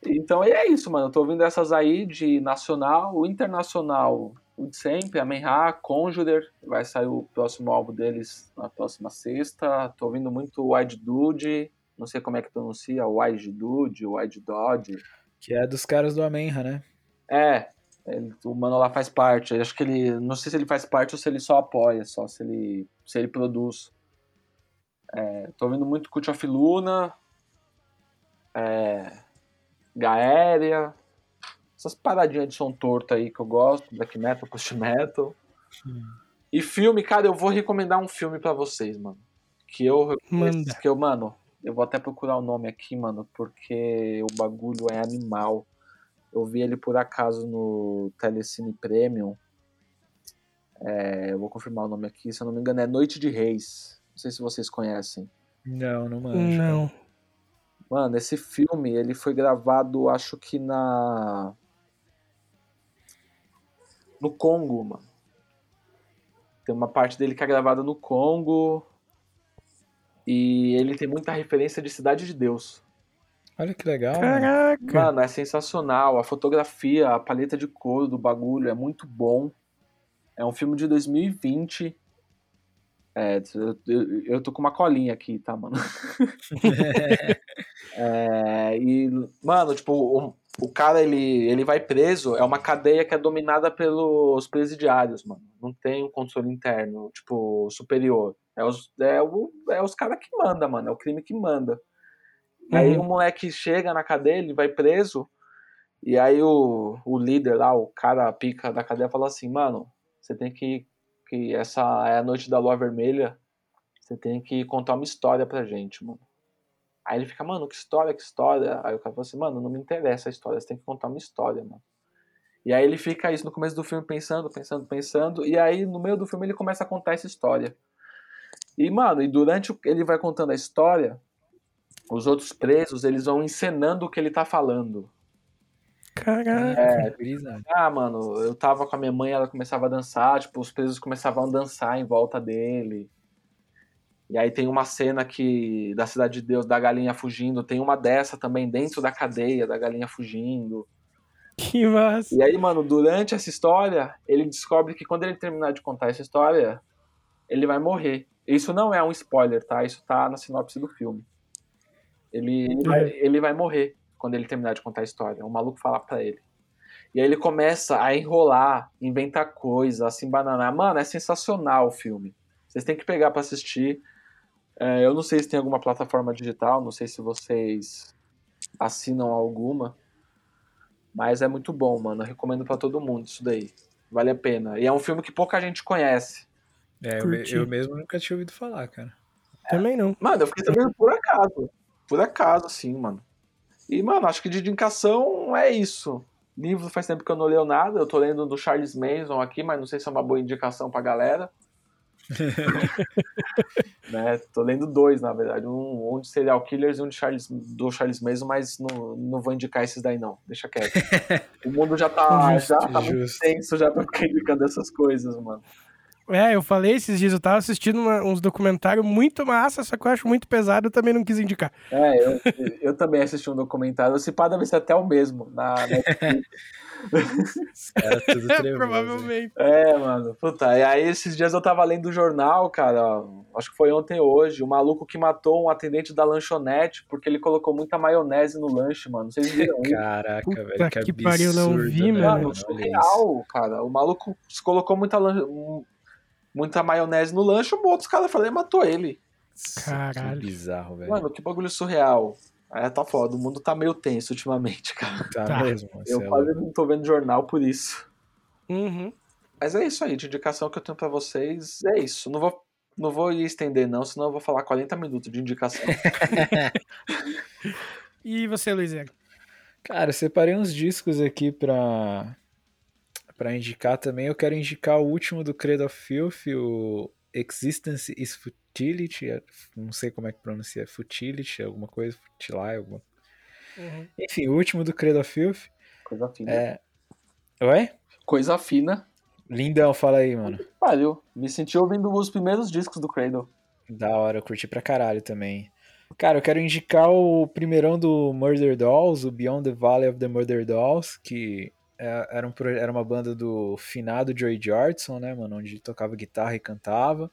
Então é isso, mano. Eu tô ouvindo essas aí de nacional, o internacional, o de sempre, a Menra, Conjurer, vai sair o próximo álbum deles na próxima sexta. Tô ouvindo muito Wide Dude, não sei como é que pronuncia, Wide Dude, Wide Dodge. Que é dos caras do Amenra, né? É, ele- o mano lá faz parte. Eu acho que ele, não sei se ele faz parte ou se ele só apoia, só se ele, se ele produz. É, tô ouvindo muito Cult of Luna, é, Gaéria, essas paradinhas de som torto aí que eu gosto, black metal, post metal. E filme, cara, eu vou recomendar um filme pra vocês, mano. Que eu, Manda. que eu, mano, eu vou até procurar o nome aqui, mano, porque o bagulho é animal. Eu vi ele por acaso no Telecine Premium. É, eu vou confirmar o nome aqui, se eu não me engano, é Noite de Reis. Não sei se vocês conhecem. Não, não manjo. Não. Mano, esse filme, ele foi gravado, acho que na. No Congo, mano. Tem uma parte dele que é gravada no Congo. E ele tem muita referência de Cidade de Deus. Olha que legal. mano. Caraca. Mano, é sensacional. A fotografia, a paleta de cor do bagulho é muito bom. É um filme de 2020. É, eu, eu- tô com uma colinha aqui, tá, mano? *laughs* É, e, mano, tipo, o, o cara, ele, ele vai preso, é uma cadeia que é dominada pelos presidiários, mano. Não tem um controle interno, tipo, superior. É os, é o, é os caras que manda, mano. É o crime que manda. Aí Uhum. o moleque chega na cadeia, ele vai preso, e aí o, o líder lá, o cara pica da cadeia, fala assim, mano, você tem que. Que essa é a noite da lua vermelha. Você tem que contar uma história pra gente, mano. Aí ele fica, mano, que história, que história? Aí o cara fala assim, mano, não me interessa a história, você tem que contar uma história, mano. E aí ele fica isso no começo do filme pensando, pensando, pensando, e aí no meio do filme ele começa a contar essa história. E, mano, e durante o ele vai contando a história, os outros presos, eles vão encenando o que ele tá falando. Caraca. É, Brisa. ah, mano, eu tava com a minha mãe, ela começava a dançar, tipo, os presos começavam a dançar em volta dele. E aí tem uma cena que da Cidade de Deus, da galinha fugindo, tem uma dessa também dentro da cadeia, da galinha fugindo. Que massa. E aí, mano, durante essa história, ele descobre que quando ele terminar de contar essa história, ele vai morrer. Isso não é um spoiler, tá? Isso tá na sinopse do filme. Ele, ele, vai, ele vai morrer quando ele terminar de contar a história. O maluco fala pra ele. E aí ele começa a enrolar, inventar coisa, a se embananar. Mano, é sensacional o filme. Vocês têm que pegar pra assistir. É, eu não sei se tem alguma plataforma digital, não sei se vocês assinam alguma. Mas é muito bom, mano. Eu recomendo pra todo mundo isso daí. Vale a pena. E é um filme que pouca gente conhece. É, eu, eu mesmo nunca tinha ouvido falar, cara. Também não. Mano, eu fiquei sabendo por acaso. Por acaso, assim, mano. E, mano, acho que de indicação é isso. Livro faz tempo que eu não leio nada. Eu tô lendo do Charles Manson aqui, mas não sei se é uma boa indicação pra galera. *laughs* né? Tô lendo dois, na verdade. Um, um de serial killers e um de Charles, do Charles Manson, mas não, não vou indicar esses daí, não. Deixa quieto. *laughs* o mundo já tá, Justo, já tá muito tenso já pra ficar indicando essas coisas, mano. É, eu falei esses dias, eu tava assistindo uma- uns documentários muito massa, só que eu acho muito pesado, eu também não quis indicar. É, eu, eu também assisti um documentário. Se pá, deve ser até o mesmo. Na, na- *laughs* Era tudo *laughs* trevoso. hein? Provavelmente. É, mano. Puta, e aí esses dias eu tava lendo o jornal, cara. Acho que foi ontem ou hoje. O maluco que matou um atendente da lanchonete porque ele colocou muita maionese no lanche, mano. Vocês viram isso? Caraca, Puta velho. Que, que pariu, não absurdo, vi, né, mano. Surreal, cara. O maluco colocou muita, lan- um- muita maionese no lanche, o outro cara falou e matou ele. Caralho. Que bizarro, velho. Mano, que bagulho surreal. É, tá foda. O mundo tá meio tenso ultimamente, cara. tá, tá. mesmo. você Eu é quase não tô vendo jornal por isso. Uhum. Mas é isso aí, de indicação que eu tenho pra vocês. É isso. Não vou, não vou ir estender, não, senão eu vou falar 40 minutos de indicação. *laughs* E você, Luiz? Cara, eu separei uns discos aqui pra, pra indicar também. Eu quero indicar o último do Credo of Filth, o Existence is Futility. é- Não sei como é que pronuncia, Futility, alguma coisa, Futility, alguma... Uhum. Enfim, o último do Credo of Filth. Coisa fina. É... Oi? Coisa fina. Lindão, fala aí, mano. Valeu. Me senti ouvindo os primeiros discos do Cradle. Da hora, eu curti pra caralho também. Cara, eu quero indicar o primeirão do Murder Dolls, o Beyond the Valley of the Murder Dolls, que é- era, um, era uma banda do finado Joey Jordison, né, mano, onde tocava guitarra e cantava.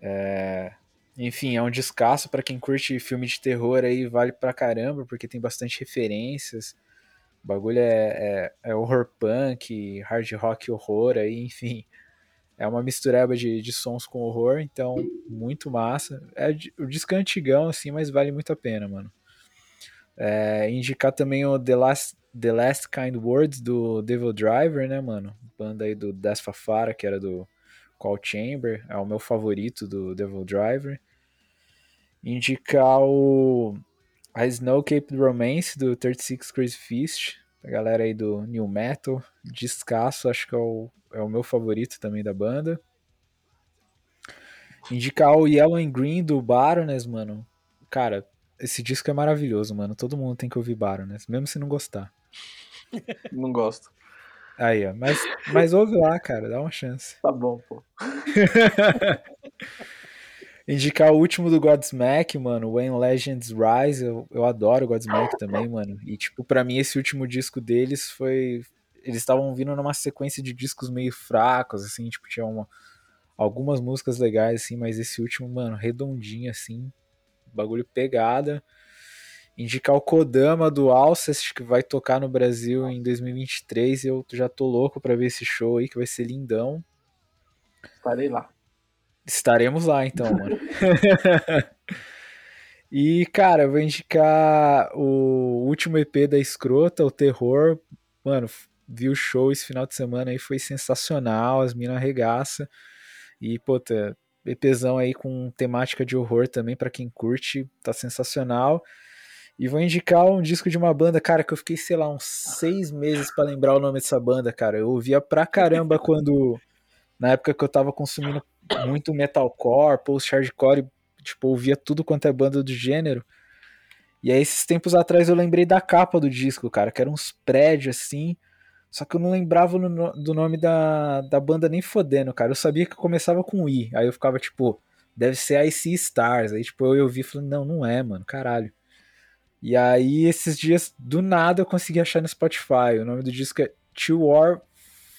É, Enfim, é um descasso pra quem curte filme de terror aí, vale pra caramba, porque tem bastante referências. O bagulho é, é, é horror punk, hard rock horror aí, enfim. É uma mistureba de, de sons com horror, então muito massa. É, o disco é antigão, assim, mas vale muito a pena, mano. É, indicar também o The Last, The Last Kind Words do Devil Driver, né, mano? Banda aí do Das Fafara, que era do Call Chamber. É o meu favorito do Devil Driver. Indicar o a Snow Cape Romance do 36 Crazy Fist. A galera aí do New Metal. Descasso, acho que é o, é o meu favorito também da banda. Indicar o Yellow and Green do Baroness, mano. Cara, esse disco é maravilhoso, mano. Todo mundo tem que ouvir Baroness, mesmo se não gostar. *laughs* Não gosto. Aí, ó. Mas, mas ouve lá, cara, dá uma chance. Tá bom, pô. *laughs* Indicar o último do Godsmack, mano, When Legends Rise, eu, eu adoro o Godsmack também, mano. E, tipo, pra mim esse último disco deles foi... Eles estavam vindo numa sequência de discos meio fracos, assim, tipo, tinha uma... algumas músicas legais, assim, mas esse último, mano, redondinho, assim, bagulho pegada. Indicar o Kodama do Alcest, que vai tocar no Brasil em 2023, eu já tô louco pra ver esse show aí, que vai ser lindão. Estarei lá. Estaremos lá então, mano. *laughs* e, cara, eu vou indicar o último EP da Escrota, o Terror. Mano, vi o show esse final de semana aí, foi sensacional, as minas arregaça. E, puta, EPzão aí com temática de horror também, pra quem curte, tá sensacional. E vou indicar um disco de uma banda, cara, que eu fiquei, sei lá, uns seis meses pra lembrar o nome dessa banda, cara. Eu ouvia pra caramba quando. Na época que eu tava consumindo muito metalcore, post-hardcore, tipo, ouvia tudo quanto é banda do gênero. E aí, esses tempos atrás, eu lembrei da capa do disco, cara, que eram uns prédios assim. Só que eu não lembrava no- do nome da, da banda nem fodendo, cara. Eu sabia que começava com I. Aí eu ficava tipo, deve ser IC Stars. Aí, tipo, eu ouvi e falei, não, não é, mano, caralho. E aí, esses dias, do nada, eu consegui achar no Spotify. O nome do disco é Two War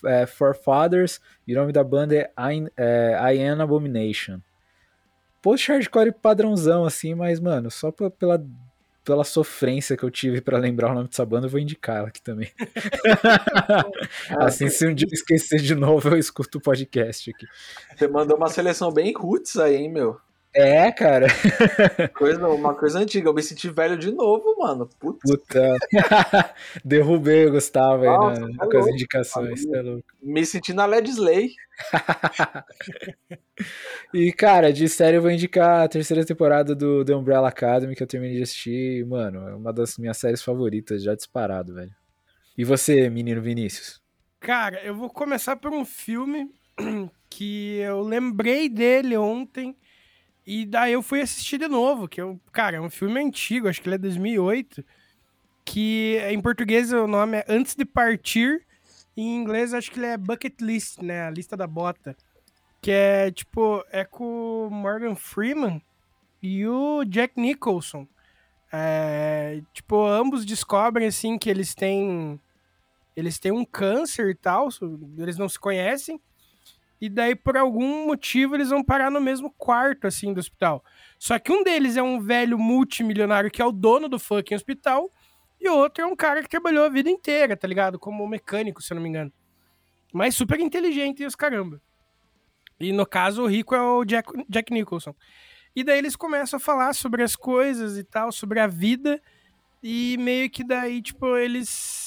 é, Forefathers e o nome da banda é I, é, I Am Abomination. Post-hardcore padrãozão, assim, mas, mano, só pe- pela, pela sofrência que eu tive pra lembrar o nome dessa banda, eu vou indicar ela aqui também. *laughs* assim, se um dia eu esquecer de novo, eu escuto o podcast aqui. Você mandou uma seleção bem roots aí, hein, meu? É, cara. Coisa, uma coisa antiga. Eu me senti velho de novo, mano. Putz. Puta. *laughs* Derrubei o Gustavo aí Nossa, na- tá com as indicações. é louco. Me senti na Led Slay. *laughs* E, cara, de série eu vou indicar a terceira temporada do The Umbrella Academy, que eu terminei de assistir. Mano, é uma das minhas séries favoritas, já disparado, velho. E você, menino Vinícius? Cara, eu vou começar por um filme *clears throat* que eu lembrei dele ontem e daí eu fui assistir de novo, que eu, cara, é um filme antigo, acho que ele é 2008, que em português o nome é Antes de Partir, em inglês acho que ele é Bucket List, né, a lista da bota, que é tipo, é com o Morgan Freeman e o Jack Nicholson. É, tipo, ambos descobrem assim que eles têm eles têm um câncer e tal, eles não se conhecem, e daí por algum motivo eles vão parar no mesmo quarto, assim, do hospital. Só que um deles é um velho multimilionário que é o dono do fucking hospital, e o outro é um cara que trabalhou a vida inteira, tá ligado? Como mecânico, se eu não me engano. Mas super inteligente e os caramba. E no caso, o rico é o Jack, Jack Nicholson. E daí eles começam a falar sobre as coisas e tal, sobre a vida, e meio que daí, tipo, eles.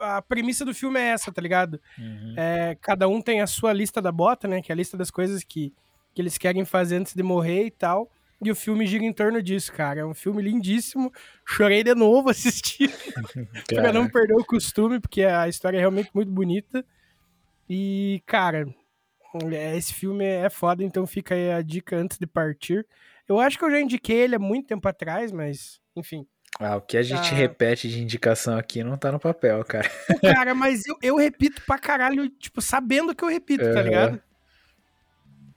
A premissa do filme é essa, tá ligado? É, cada um tem a sua lista da bota, né? Que é a lista das coisas que, que eles querem fazer antes de morrer e tal. E o filme gira em torno disso, cara. É um filme lindíssimo. Chorei de novo *laughs* assistindo. *laughs* pra não perder o costume, porque a história é realmente muito bonita. E, cara, é, esse filme é foda, então fica aí a dica antes de partir. Eu acho que eu já indiquei ele há muito tempo atrás, mas, enfim. Ah, o que a gente Ah. repete de indicação aqui não tá no papel, cara. Cara, mas eu, eu repito pra caralho, tipo, sabendo que eu repito, tá Aham. ligado?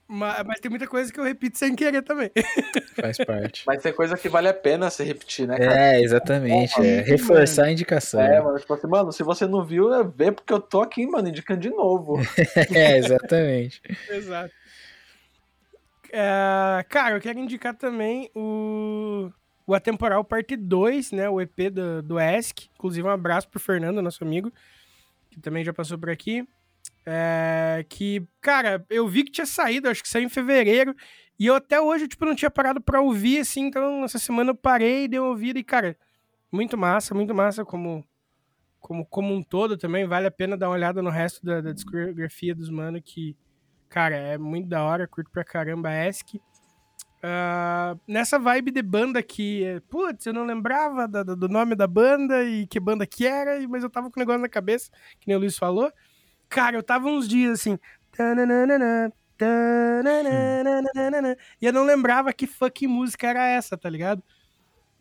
Mas, mas tem muita coisa que eu repito sem querer também. *laughs* Faz parte. Mas tem coisa que vale a pena se repetir, né, cara? É, exatamente. É Sim, reforçar a indicação. É, mano, tipo assim, mano, se você não viu, é ver porque eu tô aqui, mano, indicando de novo. *laughs* É, exatamente. Exato. É, cara, eu quero indicar também o, o Atemporal Parte 2, né? O EP do, do ESC. Inclusive, um abraço pro Fernando, nosso amigo, que também já passou por aqui. É, que, cara, eu vi que tinha saído, acho que saiu em fevereiro. E eu até hoje, tipo, não tinha parado pra ouvir, assim. Então, essa semana eu parei, dei uma ouvida e, cara, muito massa, muito massa como, como, como um todo também. Vale a pena dar uma olhada no resto da, da discografia dos mano que... Cara, é muito da hora, curto pra caramba a ESC. Ah, nessa vibe de banda que, putz, eu não lembrava do nome da banda e que banda que era, mas eu tava com o negócio na cabeça, que nem o Luiz falou. Cara, eu tava uns dias assim. E eu não lembrava que fucking música era essa, tá ligado?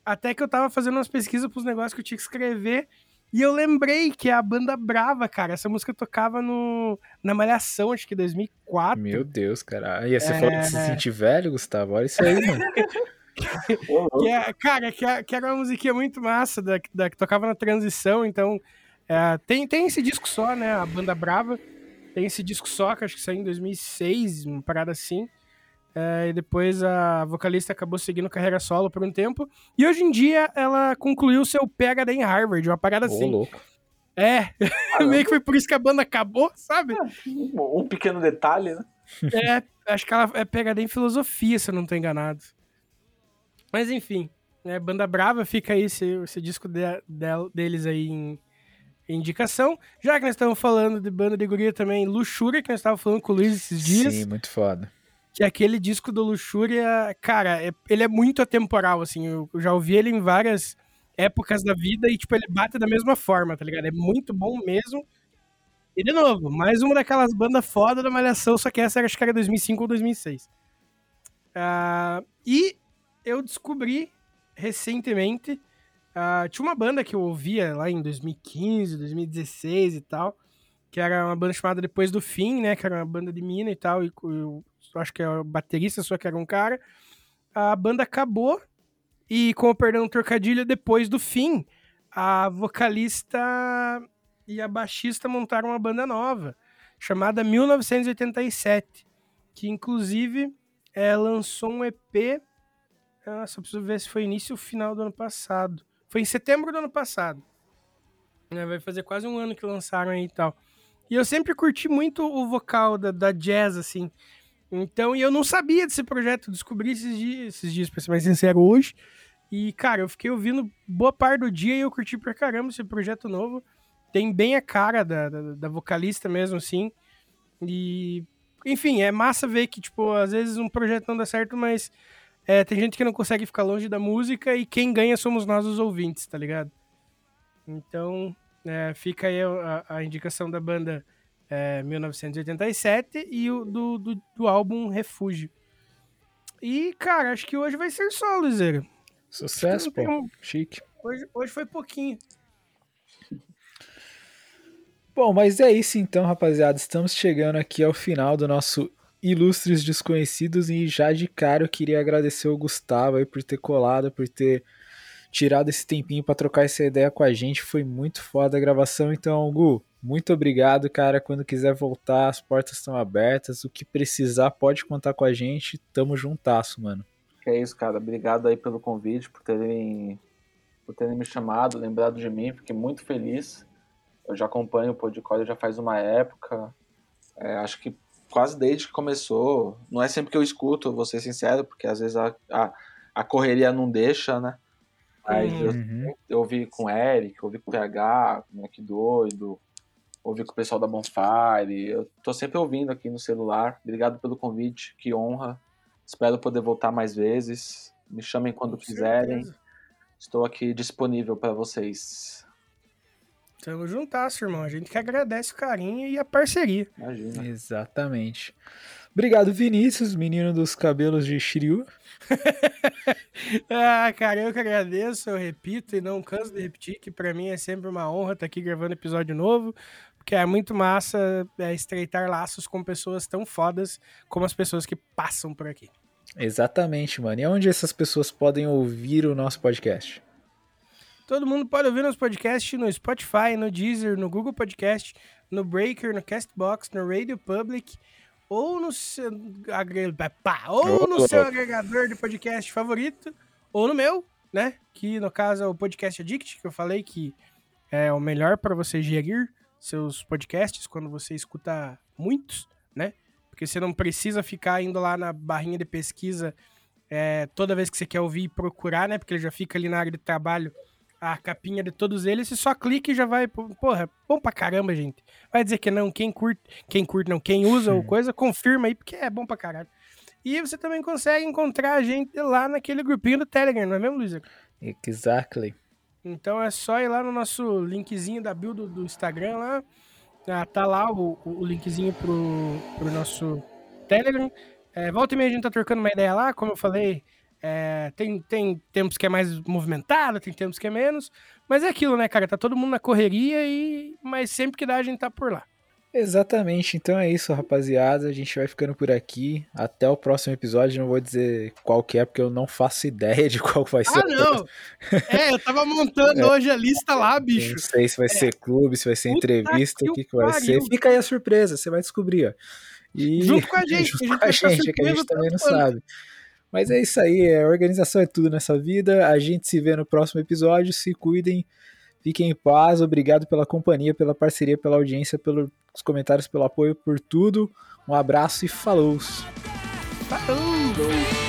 Até que eu tava fazendo umas pesquisas pros negócios que eu tinha que escrever. E eu lembrei que é a banda Brava, cara. Essa música tocava no, na Malhação, acho que 2004. Meu Deus, cara. E você É. falou que se sentir velho, Gustavo? Olha isso aí, mano. *laughs* Que é, cara, que, é- que era uma musiquinha muito massa, da, da- que tocava na transição, então. é, tem, tem esse disco só, né? A banda Brava. Tem esse disco só, que acho que saiu em 2006, uma parada assim. É, e depois a vocalista acabou seguindo carreira solo por um tempo. E hoje em dia ela concluiu seu PhD em Harvard, uma parada Ô, assim. louco. É, *laughs* meio que foi por isso que a banda acabou, sabe? Um pequeno detalhe, né? É, acho que ela é PhD em filosofia, se eu não tô enganado. Mas enfim, né, Banda Brava, fica aí esse, esse disco de- del- deles aí em, em indicação. Já que nós estamos falando de banda de guria também, Luxúria, que nós estávamos falando com o Luiz esses dias, Sim, muito foda. Que é aquele disco do Luxúria, cara, é- ele é muito atemporal, assim, eu, já ouvi ele em várias épocas da vida e, tipo, ele bate da mesma forma, tá ligado? É muito bom mesmo. E, de novo, mais uma daquelas bandas foda da Malhação, só que essa acho que era 2005 ou 2006. Ah, e eu descobri recentemente, ah, tinha uma banda que eu ouvia lá em 2015, 2016 e tal, que era uma banda chamada Depois do Fim, né, que era uma banda de mina e tal, e eu acho que é o baterista só que era um cara. A banda acabou e, com o perdão do trocadilho, depois do fim, a vocalista e a baixista montaram uma banda nova, chamada 1987, que inclusive é, lançou um EP. Nossa, eu preciso ver se foi início ou final do ano passado. Foi em setembro do ano passado. Né, Vai fazer quase um ano que lançaram aí e tal. E eu sempre curti muito o vocal da, da jazz, assim. Então, e eu não sabia desse projeto, descobri esses dias, esses dias, pra ser mais sincero, hoje. E, cara, eu fiquei ouvindo boa parte do dia e eu curti pra caramba esse projeto novo. Tem bem a cara da, da, da vocalista mesmo, assim. E, enfim, é massa ver que, tipo, às vezes um projeto não dá certo, mas é, tem gente que não consegue ficar longe da música e quem ganha somos nós, os ouvintes, tá ligado? Então, é, fica aí a, a indicação da banda é, 1987 e o do, do, do álbum Refúgio. E, cara, acho que hoje vai ser só, Luizeiro. Sucesso, pô. um- Chique. Hoje, hoje foi pouquinho. Bom, mas é isso então, rapaziada. Estamos chegando aqui ao final do nosso Ilustres Desconhecidos e já de cara eu queria agradecer o Gustavo aí por ter colado, por ter tirado esse tempinho para trocar essa ideia com a gente. Foi muito foda a gravação. Então, Gu, muito obrigado, cara. Quando quiser voltar, as portas estão abertas. O que precisar, pode contar com a gente. Tamo juntasso, mano. É isso, cara. Obrigado aí pelo convite, por terem, por terem me chamado, lembrado de mim. Fiquei muito feliz. Eu já acompanho o Podcódio já faz uma época. É, acho que quase desde que começou. Não é sempre que eu escuto, eu vou ser sincero, porque às vezes a, a, a correria não deixa, né? Mas eu, Uhum. eu ouvi com o Eric, ouvi com o PH, com o Mac Doido, ouvi com o pessoal da Bonfire. Eu tô sempre ouvindo aqui no celular. Obrigado pelo convite, que honra. Espero poder voltar mais vezes. Me chamem quando Com quiserem. certeza. Estou aqui disponível para vocês. Tamo juntasso, irmão. A gente que agradece o carinho e a parceria. Imagina. Exatamente. Obrigado, Vinícius, menino dos cabelos de Shiryu. *laughs* Ah, cara, eu que agradeço, eu repito e não canso de repetir que pra mim é sempre uma honra estar aqui gravando episódio novo, porque é muito massa é, estreitar laços com pessoas tão fodas como as pessoas que passam por aqui. Exatamente, mano. E onde essas pessoas podem ouvir o nosso podcast? Todo mundo pode ouvir nosso podcast no Spotify, no Deezer, no Google Podcast, no Breaker, no Castbox, no Radio Public ou no seu, ou no seu agregador de podcast favorito, ou no meu, né? Que no caso é o Podcast Addict, que eu falei que é o melhor para você gerir seus podcasts quando você escuta muitos, né? Porque você não precisa ficar indo lá na barrinha de pesquisa é, toda vez que você quer ouvir e procurar, né? Porque ele já fica ali na área de trabalho a capinha de todos eles, você só clica e já vai. Porra, bom pra caramba, gente. Vai dizer que não, quem curte, quem curte não, quem usa ou coisa, confirma aí, porque é bom pra caralho. E você também consegue encontrar a gente lá naquele grupinho do Telegram, não é mesmo, Luiz? Exactly. Então é só ir lá no nosso linkzinho da build do, do Instagram lá. Ah, tá lá o, o linkzinho pro, pro nosso Telegram. É, volta e meia a gente tá trocando uma ideia lá, como eu falei. É, tem, tem tempos que é mais movimentado, tem tempos que é menos. Mas é aquilo, né, cara? Tá todo mundo na correria, e mas sempre que dá a gente tá por lá. Exatamente, então é isso, rapaziada. A gente vai ficando por aqui. Até o próximo episódio. Não vou dizer qual que é, porque eu não faço ideia de *laughs* qual vai ser. Ah, não! *laughs* É, eu tava montando hoje a lista lá, bicho. Não sei se vai ser clube, se vai ser Puta entrevista, o que, que vai ser. Fica aí a surpresa, você vai descobrir, ó. E... Junto com a *laughs* gente, Junto a gente com a vai ficar gente, que a gente também não sabe. Mas é isso aí, é, organização é tudo nessa vida. A gente se vê no próximo episódio. Se cuidem, fiquem em paz. Obrigado pela companhia, pela parceria, pela audiência, pelos comentários, pelo apoio, por tudo. Um abraço e falou! Falou!